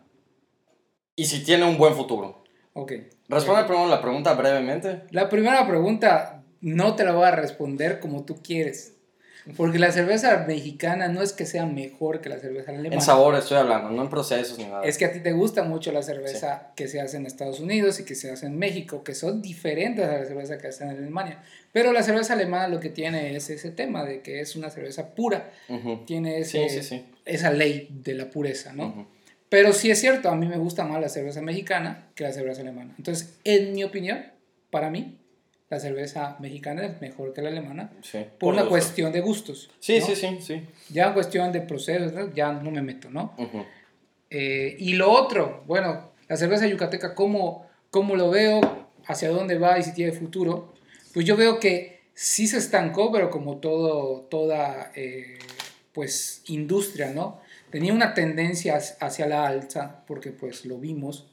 Speaker 1: Y si tiene un buen futuro.
Speaker 3: Ok.
Speaker 1: Responde primero la pregunta brevemente.
Speaker 3: La primera pregunta no te la voy a responder como tú quieres. Porque la cerveza mexicana no es que sea mejor que la cerveza alemana.
Speaker 1: En sabor estoy hablando, no en procesos ni nada.
Speaker 3: Es que a ti te gusta mucho la cerveza que se hace en Estados Unidos y que se hace en México, que son diferentes a la cerveza que hace en Alemania. Pero la cerveza alemana lo que tiene es ese tema de que es una cerveza pura,
Speaker 1: Ujú.
Speaker 3: tiene ese-
Speaker 1: Sí, sí, sí.
Speaker 3: esa ley de la pureza, ¿no?
Speaker 1: Ujú.
Speaker 3: Pero sí es cierto, a mí me gusta más la cerveza mexicana que la cerveza alemana. Entonces, en mi opinión, para mí, la cerveza mexicana es mejor que la alemana
Speaker 1: Sí,
Speaker 3: por,
Speaker 2: Por
Speaker 3: una
Speaker 2: gusto.
Speaker 3: cuestión de gustos.
Speaker 1: sí,
Speaker 3: ¿no?
Speaker 1: sí, sí, sí.
Speaker 3: Ya en cuestión de procesos, ¿no? ya no me meto, ¿no? Eh, y lo otro, bueno, la cerveza yucateca, ¿cómo, ¿cómo lo veo? ¿Hacia dónde va y si tiene futuro? Pues yo veo que sí se estancó, pero como todo, toda eh, pues, industria, ¿no? Tenía una tendencia hacia- la alza, porque pues lo vimos,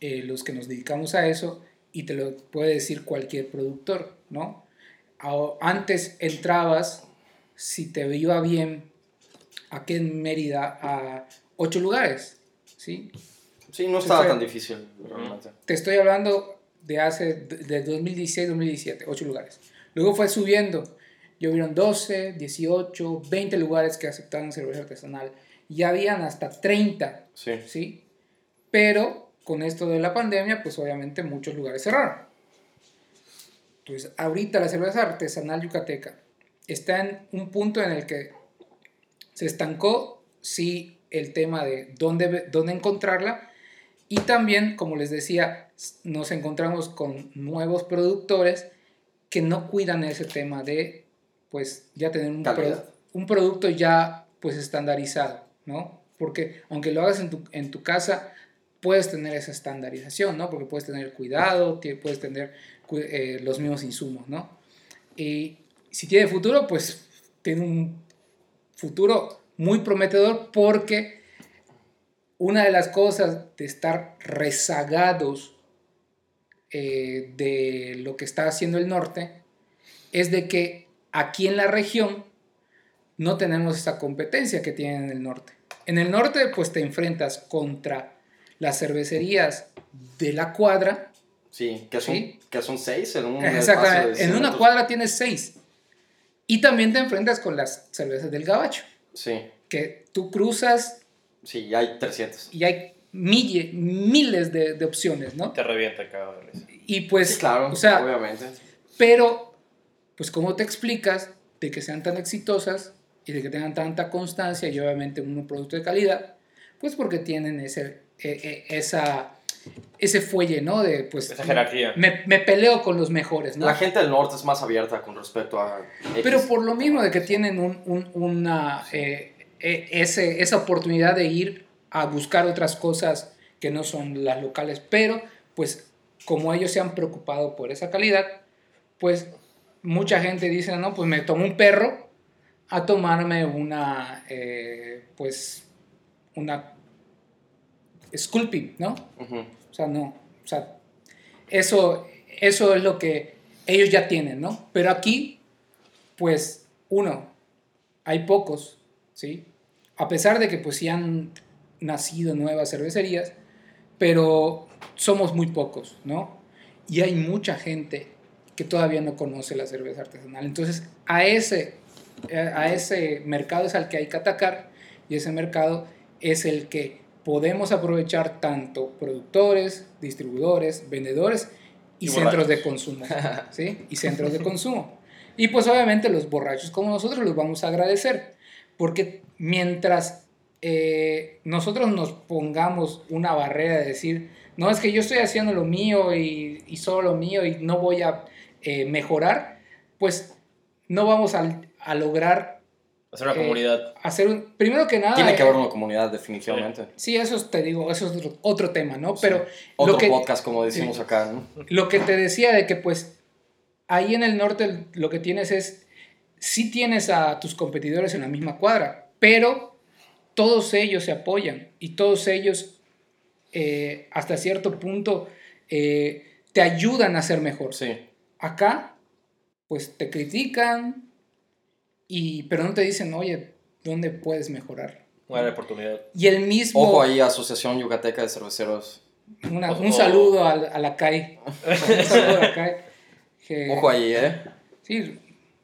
Speaker 3: eh, los que nos dedicamos a eso, y te lo puede decir cualquier productor, ¿no? Antes entrabas, si te iba bien, aquí en Mérida, a ocho lugares, ¿sí?
Speaker 1: Sí, no estaba tan difícil, realmente.
Speaker 3: Te estoy hablando de hace, de 2016-2017, ocho lugares. Luego fue subiendo, y hubieron 12, 18, 20 lugares que aceptaron cerveza artesanal, y habían hasta 30,
Speaker 1: Sí.
Speaker 3: ¿sí? Pero con esto de la pandemia, pues obviamente muchos lugares cerraron. pues ahorita la cerveza artesanal yucateca está en un punto en el que se estancó, sí, el tema de dónde, dónde encontrarla. Y también, como les decía, nos encontramos con nuevos productores que no cuidan ese tema de, pues, ya tener un, un producto ya, pues, estandarizado, ¿no? Porque aunque lo hagas en tu, en tu casa, puedes tener esa estandarización, ¿no? Porque puedes tener cuidado, puedes tener eh, los mismos insumos, ¿no? Y si tiene futuro, pues tiene un futuro muy prometedor porque una de las cosas de estar rezagados eh, de lo que está haciendo el norte es de que aquí en la región no tenemos esa competencia que tienen en el norte. En el norte pues te enfrentas contra las cervecerías de la cuadra,
Speaker 1: Sí, que son,
Speaker 3: Sí.
Speaker 1: que son seis en un
Speaker 3: Exactamente.
Speaker 1: 100
Speaker 3: En una cuadra tienes seis. Y también te enfrentas con las cervezas del gabacho,
Speaker 1: Sí,
Speaker 3: que tú cruzas
Speaker 1: sí, ya hay 300.
Speaker 3: y hay mille- miles de, de opciones, ¿no?
Speaker 2: Te revienta de risa.
Speaker 3: Y pues,
Speaker 1: Sí, claro,
Speaker 3: o sea,
Speaker 1: obviamente.
Speaker 3: pero, pues, ¿cómo te explicas de que sean tan exitosas y de que tengan tanta constancia y obviamente un producto de calidad? Pues porque tienen ese, eh, esa, ese fuelle, ¿no? De, pues,
Speaker 2: Esa jerarquía.
Speaker 3: Me, me peleo con los mejores, ¿no?
Speaker 1: La gente del norte es más abierta con respecto a. X.
Speaker 3: Pero por lo mismo de que tienen un- un- una, eh, eh, ese, esa oportunidad de ir a buscar otras cosas que no son las locales, pero pues como ellos se han preocupado por esa calidad, pues mucha gente dice, no, pues me tomo un perro a tomarme una, eh, pues, una Sculpin, ¿no? O sea, no. O sea, eso, eso es lo que ellos ya tienen, ¿no? Pero aquí, pues, uno, hay pocos, ¿sí? A pesar de que, pues, sí han nacido nuevas cervecerías, pero somos muy pocos, ¿no? Y hay mucha gente que todavía no conoce la cerveza artesanal. Entonces, a ese, a ese mercado es al que hay que atacar y ese mercado es el que podemos aprovechar tanto productores, distribuidores, vendedores y,
Speaker 2: Y
Speaker 3: centros de consumo, ¿sí? Y centros de consumo. Y pues obviamente los borrachos como nosotros los vamos a agradecer, porque mientras eh, nosotros nos pongamos una barrera de decir, no, es que yo estoy haciendo lo mío y, y solo lo mío y no voy a eh, mejorar, pues no vamos a, a lograr
Speaker 2: Hacer una
Speaker 3: Eh,
Speaker 2: comunidad.
Speaker 3: hacer un... Primero que nada...
Speaker 1: Tiene que
Speaker 3: eh,
Speaker 1: haber una comunidad, definitivamente.
Speaker 3: Sí, eso es, te digo, eso es otro, otro tema, ¿no? Pero
Speaker 1: Otro
Speaker 3: lo que,
Speaker 1: podcast, como decimos acá, ¿no?
Speaker 3: lo que te decía de que pues ahí en el norte lo que tienes es, sí tienes a tus competidores en la misma cuadra, pero todos ellos se apoyan y todos ellos eh, hasta cierto punto eh, te ayudan a ser mejor.
Speaker 1: Sí.
Speaker 3: Acá, pues te critican, y, pero no te dicen, oye, ¿dónde puedes mejorar?
Speaker 2: Una oportunidad.
Speaker 3: Y el mismo...
Speaker 1: Ojo ahí, Asociación Yucateca de Cerveceros.
Speaker 3: Una- un saludo a, a la CAI. un saludo a la CAI. que-
Speaker 1: Ojo ahí, ¿eh?
Speaker 3: Sí,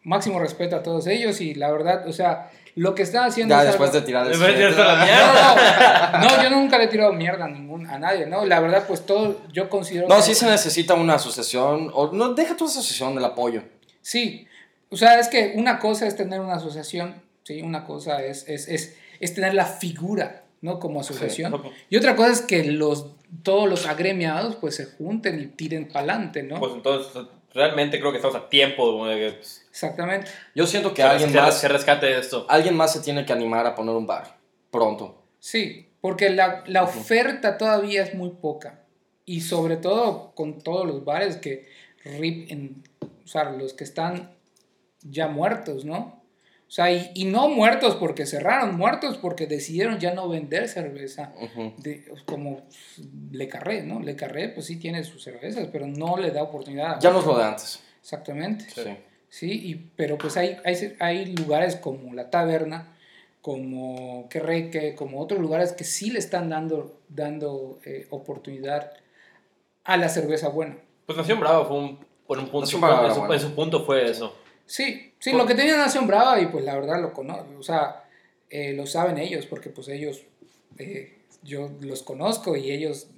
Speaker 3: máximo respeto a todos ellos y la verdad, o sea, lo que están haciendo
Speaker 1: Ya
Speaker 3: es
Speaker 1: después de tirar
Speaker 2: Después de la mierda.
Speaker 3: No, no, yo nunca le he tirado mierda a, ningún, a nadie, ¿no? La verdad, pues todo, yo considero...
Speaker 1: No,
Speaker 3: que-
Speaker 1: sí se necesita una asociación, o no, deja tu asociación del apoyo.
Speaker 3: Sí, o sea, es que una cosa es tener una asociación, ¿sí? Una cosa es, es, es, es tener la figura, ¿no? Como asociación.
Speaker 2: Sí.
Speaker 3: Y otra cosa es que los, todos los agremiados, pues, se junten y tiren para adelante, ¿no?
Speaker 2: Pues entonces, realmente creo que estamos a tiempo de que pues,
Speaker 3: Exactamente.
Speaker 1: Yo siento que
Speaker 2: se,
Speaker 1: alguien más,
Speaker 2: se rescate esto.
Speaker 1: alguien más se tiene que animar a poner un bar. Pronto.
Speaker 3: Sí, porque la, la oferta todavía es muy poca. Y sobre todo con todos los bares que rip en, o sea, los que están ya muertos, ¿no? O sea, y, y no muertos porque cerraron, muertos porque decidieron ya no vender cerveza. De, como Le Carré, ¿no? Le Carré, pues sí tiene sus cervezas, pero no le da oportunidad.
Speaker 1: Ya no es lo de antes.
Speaker 3: Exactamente.
Speaker 1: Sí.
Speaker 3: Sí, y, pero pues hay, hay, hay lugares como la taberna, como Querreque, como otros lugares que sí le están dando, dando eh, oportunidad a la cerveza buena.
Speaker 2: Pues Nación Brava fue un, por un punto. En, su, en su punto fue eso.
Speaker 3: Sí, sí, lo que tenía Nación Brava y pues la verdad lo conozco, o sea, eh, lo saben ellos porque pues ellos, eh, yo los conozco y ellos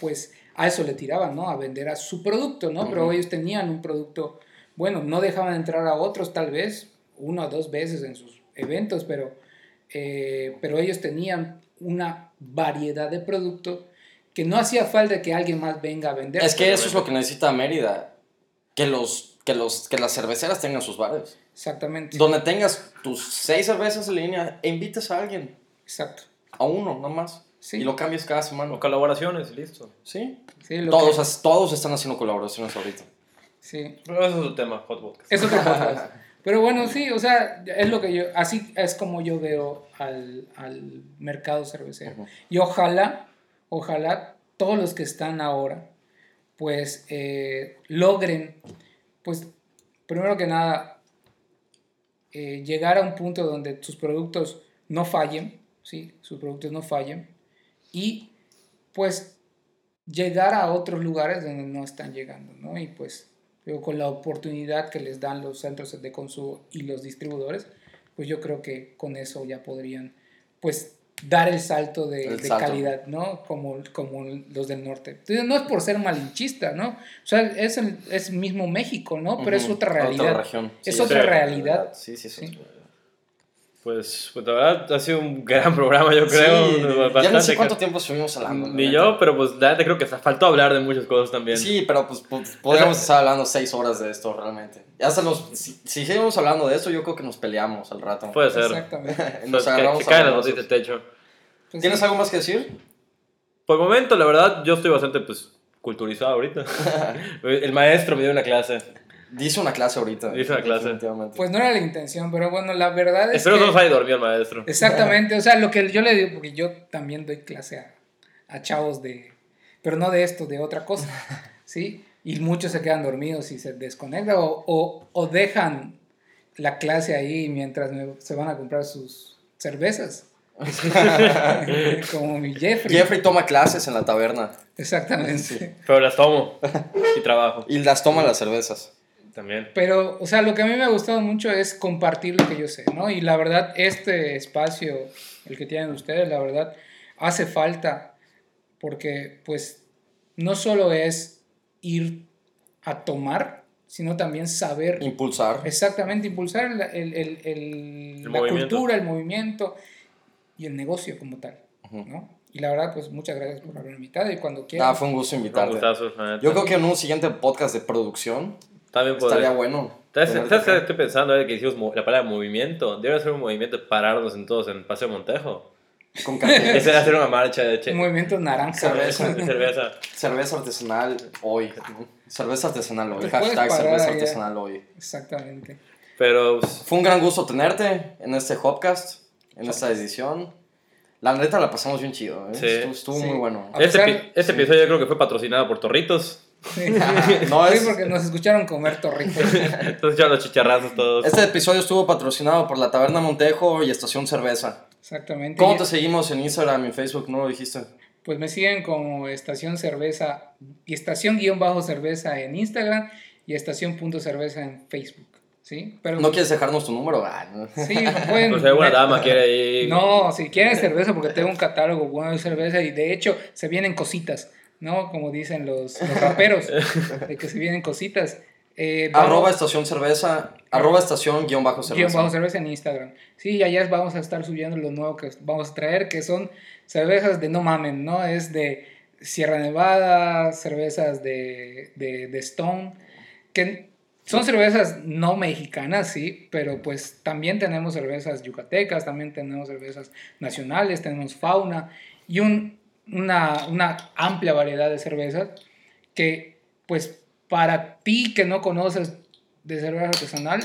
Speaker 3: pues a eso le tiraban, ¿no? A vender a su producto, ¿no? Pero ellos tenían un producto, bueno, no dejaban entrar a otros tal vez, una o dos veces en sus eventos, pero, eh, pero ellos tenían una variedad de productos que no hacía falta que alguien más venga a vender.
Speaker 1: Es que eso es lo que necesita Mérida. Que, los, que, los, que las cerveceras tengan sus bares.
Speaker 3: Exactamente.
Speaker 1: Donde tengas tus seis cervezas en línea e invites a alguien.
Speaker 3: Exacto.
Speaker 1: A uno, nomás.
Speaker 3: Sí.
Speaker 1: Y lo cambias cada semana.
Speaker 2: O colaboraciones, listo.
Speaker 1: Sí.
Speaker 3: Sí, lo
Speaker 1: Todos,
Speaker 3: que-
Speaker 1: todos están haciendo colaboraciones ahorita.
Speaker 3: sí.
Speaker 2: Pero eso es otro tema, Hot Podcast.
Speaker 3: Es otro podcast. Pero bueno, sí, o sea, es lo que yo, así es como yo veo al, al mercado cervecero. Y ojalá, ojalá todos los que están ahora, pues eh, logren, pues primero que nada, eh, llegar a un punto donde sus productos no fallen, ¿sí? Sus productos no fallen. Y pues llegar a otros lugares donde no están llegando, ¿no? Y pues con la oportunidad que les dan los centros de consumo y los distribuidores, pues yo creo que con eso ya podrían, pues, dar el salto de,
Speaker 1: El
Speaker 3: de
Speaker 1: salto.
Speaker 3: calidad, ¿no? Como, como los del norte. Entonces, no es por ser malinchista, ¿no? O sea, es, el, es mismo México, ¿no? Pero es otra realidad.
Speaker 1: región.
Speaker 3: Es otra
Speaker 2: sí.
Speaker 3: realidad.
Speaker 1: Sí, sí, sí.
Speaker 3: Sí.
Speaker 2: Pues, pues la verdad ha sido un gran programa, yo creo.
Speaker 1: Sí, ya no
Speaker 2: Bastante
Speaker 1: sé cuánto
Speaker 2: que-
Speaker 1: tiempo estuvimos hablando. la
Speaker 2: Ni yo, pero pues la neta creo que faltó hablar de muchas cosas también.
Speaker 1: Sí, pero pues, pues, podríamos estar hablando seis horas de esto realmente. Ya hasta nos, si, si seguimos hablando de esto, yo creo que nos peleamos al rato.
Speaker 2: Puede ser.
Speaker 3: Exactamente.
Speaker 2: Pues,
Speaker 1: Nos
Speaker 2: que,
Speaker 1: agarramos
Speaker 2: que caen techo.
Speaker 3: Pues
Speaker 1: ¿Tienes
Speaker 3: sí.
Speaker 1: algo más que decir?
Speaker 2: Por el momento, la verdad, yo estoy bastante pues culturizado ahorita. el maestro me dio una clase.
Speaker 1: Dice una clase ahorita.
Speaker 2: Dice una clase.
Speaker 3: Pues no era la intención, pero bueno, la verdad es
Speaker 2: Espero
Speaker 3: que...
Speaker 2: no se haya dormido el maestro.
Speaker 3: Exactamente, o sea, lo que yo le digo, porque yo también doy clase a, a chavos de, pero no de esto, de otra cosa, ¿sí? Y muchos se quedan dormidos y se desconectan o, o, o dejan la clase ahí mientras me- se van a comprar sus cervezas. Como mi Jeffrey.
Speaker 1: Jeffrey toma clases en la taberna
Speaker 3: Exactamente.
Speaker 2: Pero las tomo y trabajo
Speaker 1: y las toma las cervezas.
Speaker 2: También.
Speaker 3: Pero, o sea, lo que a mí me ha gustado mucho es compartir lo que yo sé, ¿no? Y la verdad, este espacio, el que tienen ustedes, la verdad, hace falta porque, pues, no solo es ir a tomar, sino también saber
Speaker 1: Impulsar.
Speaker 3: exactamente impulsar el, el- el- el-
Speaker 2: El
Speaker 3: la
Speaker 2: movimiento.
Speaker 3: cultura, el movimiento y el negocio como tal. ¿no? Y la verdad, pues, muchas gracias por haberme invitado y cuando quieran.
Speaker 1: Ah, fue un gusto
Speaker 2: Un
Speaker 1: invitarte.
Speaker 2: gustazo, la neta.
Speaker 1: Yo creo que en un siguiente podcast de producción
Speaker 2: También
Speaker 1: estaría
Speaker 2: podría.
Speaker 1: bueno.
Speaker 2: ¿Sabes,
Speaker 1: tenerte
Speaker 2: ¿sabes qué estoy pensando ahora que hicimos mo- la palabra movimiento? Debe ser un movimiento de pararnos en todos en Paseo Montejo.
Speaker 1: Con café.
Speaker 2: Debe hacer una marcha de che-
Speaker 3: movimiento naranja.
Speaker 1: Cerveza.
Speaker 2: cerveza.
Speaker 1: Cerveza artesanal hoy. Cerveza artesanal hoy. Hashtag cerveza
Speaker 3: allá.
Speaker 1: artesanal hoy.
Speaker 3: Exactamente.
Speaker 2: Pero pues,
Speaker 1: Fue un gran gusto tenerte en este Hopcast, en esta edición. La neta la pasamos bien chido, ¿eh?
Speaker 2: Sí.
Speaker 1: Estuvo, estuvo
Speaker 3: Sí.
Speaker 1: muy bueno.
Speaker 3: A
Speaker 2: este, este
Speaker 1: sí.
Speaker 2: episodio yo creo que fue patrocinado por Torritos.
Speaker 3: Sí.
Speaker 1: No,
Speaker 3: Sí,
Speaker 1: es-
Speaker 3: porque nos escucharon comer torritos.
Speaker 2: Entonces ya los chicharrazos todos.
Speaker 1: Este episodio estuvo patrocinado por la Taberna Montejo y Estación Cerveza.
Speaker 3: Exactamente.
Speaker 1: ¿Cómo te seguimos en Instagram y en Facebook? ¿No lo dijiste?
Speaker 3: Pues me siguen como Estación Cerveza y Estación guion bajo cerveza en Instagram y Estación punto cerveza en Facebook. ¿Sí? Pero
Speaker 1: ¿No quieres dejarnos tu número? Ah, no.
Speaker 3: Sí, pueden.
Speaker 2: Pues si alguna dama quiere ir.
Speaker 3: No, si quieren cerveza, porque tengo un catálogo bueno de cerveza y de hecho se vienen cositas, ¿no? Como dicen los, los raperos, de que se vienen cositas. Eh, vamos-
Speaker 1: Arroba estación cerveza, arroba estación guion bajo
Speaker 3: guion
Speaker 1: cerveza.
Speaker 3: bajo cerveza en Instagram. Sí, y allá vamos a estar subiendo lo nuevo que vamos a traer, que son cervezas de no mamen, ¿no? Es de Sierra Nevada, cervezas de, de, de Stone, que son cervezas no mexicanas, sí, pero pues también tenemos cervezas yucatecas, también tenemos cervezas nacionales, tenemos fauna y un, una, una amplia variedad de cervezas que pues para ti que no conoces de cerveza artesanal,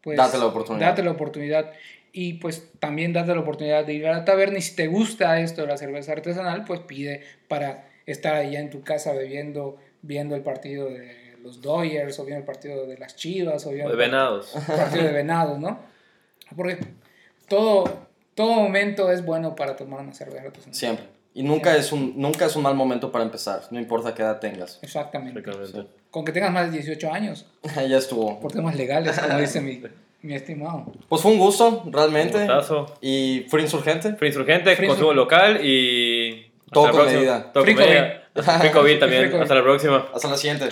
Speaker 3: pues
Speaker 1: Date la oportunidad.
Speaker 3: Date la oportunidad. Y pues también date la oportunidad de ir a la taberna y si te gusta esto de la cerveza artesanal, pues pide para estar allá en tu casa bebiendo, viendo el partido de los Dodgers o viendo el partido de las Chivas o viendo
Speaker 2: De venados.
Speaker 3: el partido de Venados, ¿no? Porque todo, todo momento es bueno para tomar una cerveza artesanal.
Speaker 1: Siempre. Y nunca es, un, nunca es un mal momento para empezar, no importa qué edad tengas.
Speaker 3: Exactamente.
Speaker 2: Exactamente.
Speaker 3: Con que tengas más de 18 años,
Speaker 1: ya estuvo.
Speaker 3: por temas legales, como dice mi, mi estimado.
Speaker 1: Pues fue un gusto, realmente.
Speaker 2: Un gustazo.
Speaker 1: Y fue insurgente.
Speaker 2: Free Insurgente,
Speaker 3: Free
Speaker 2: consumo local y.
Speaker 1: Todo
Speaker 2: la
Speaker 1: con medida.
Speaker 2: Todo con medida. También. Hasta la próxima.
Speaker 1: Hasta la siguiente.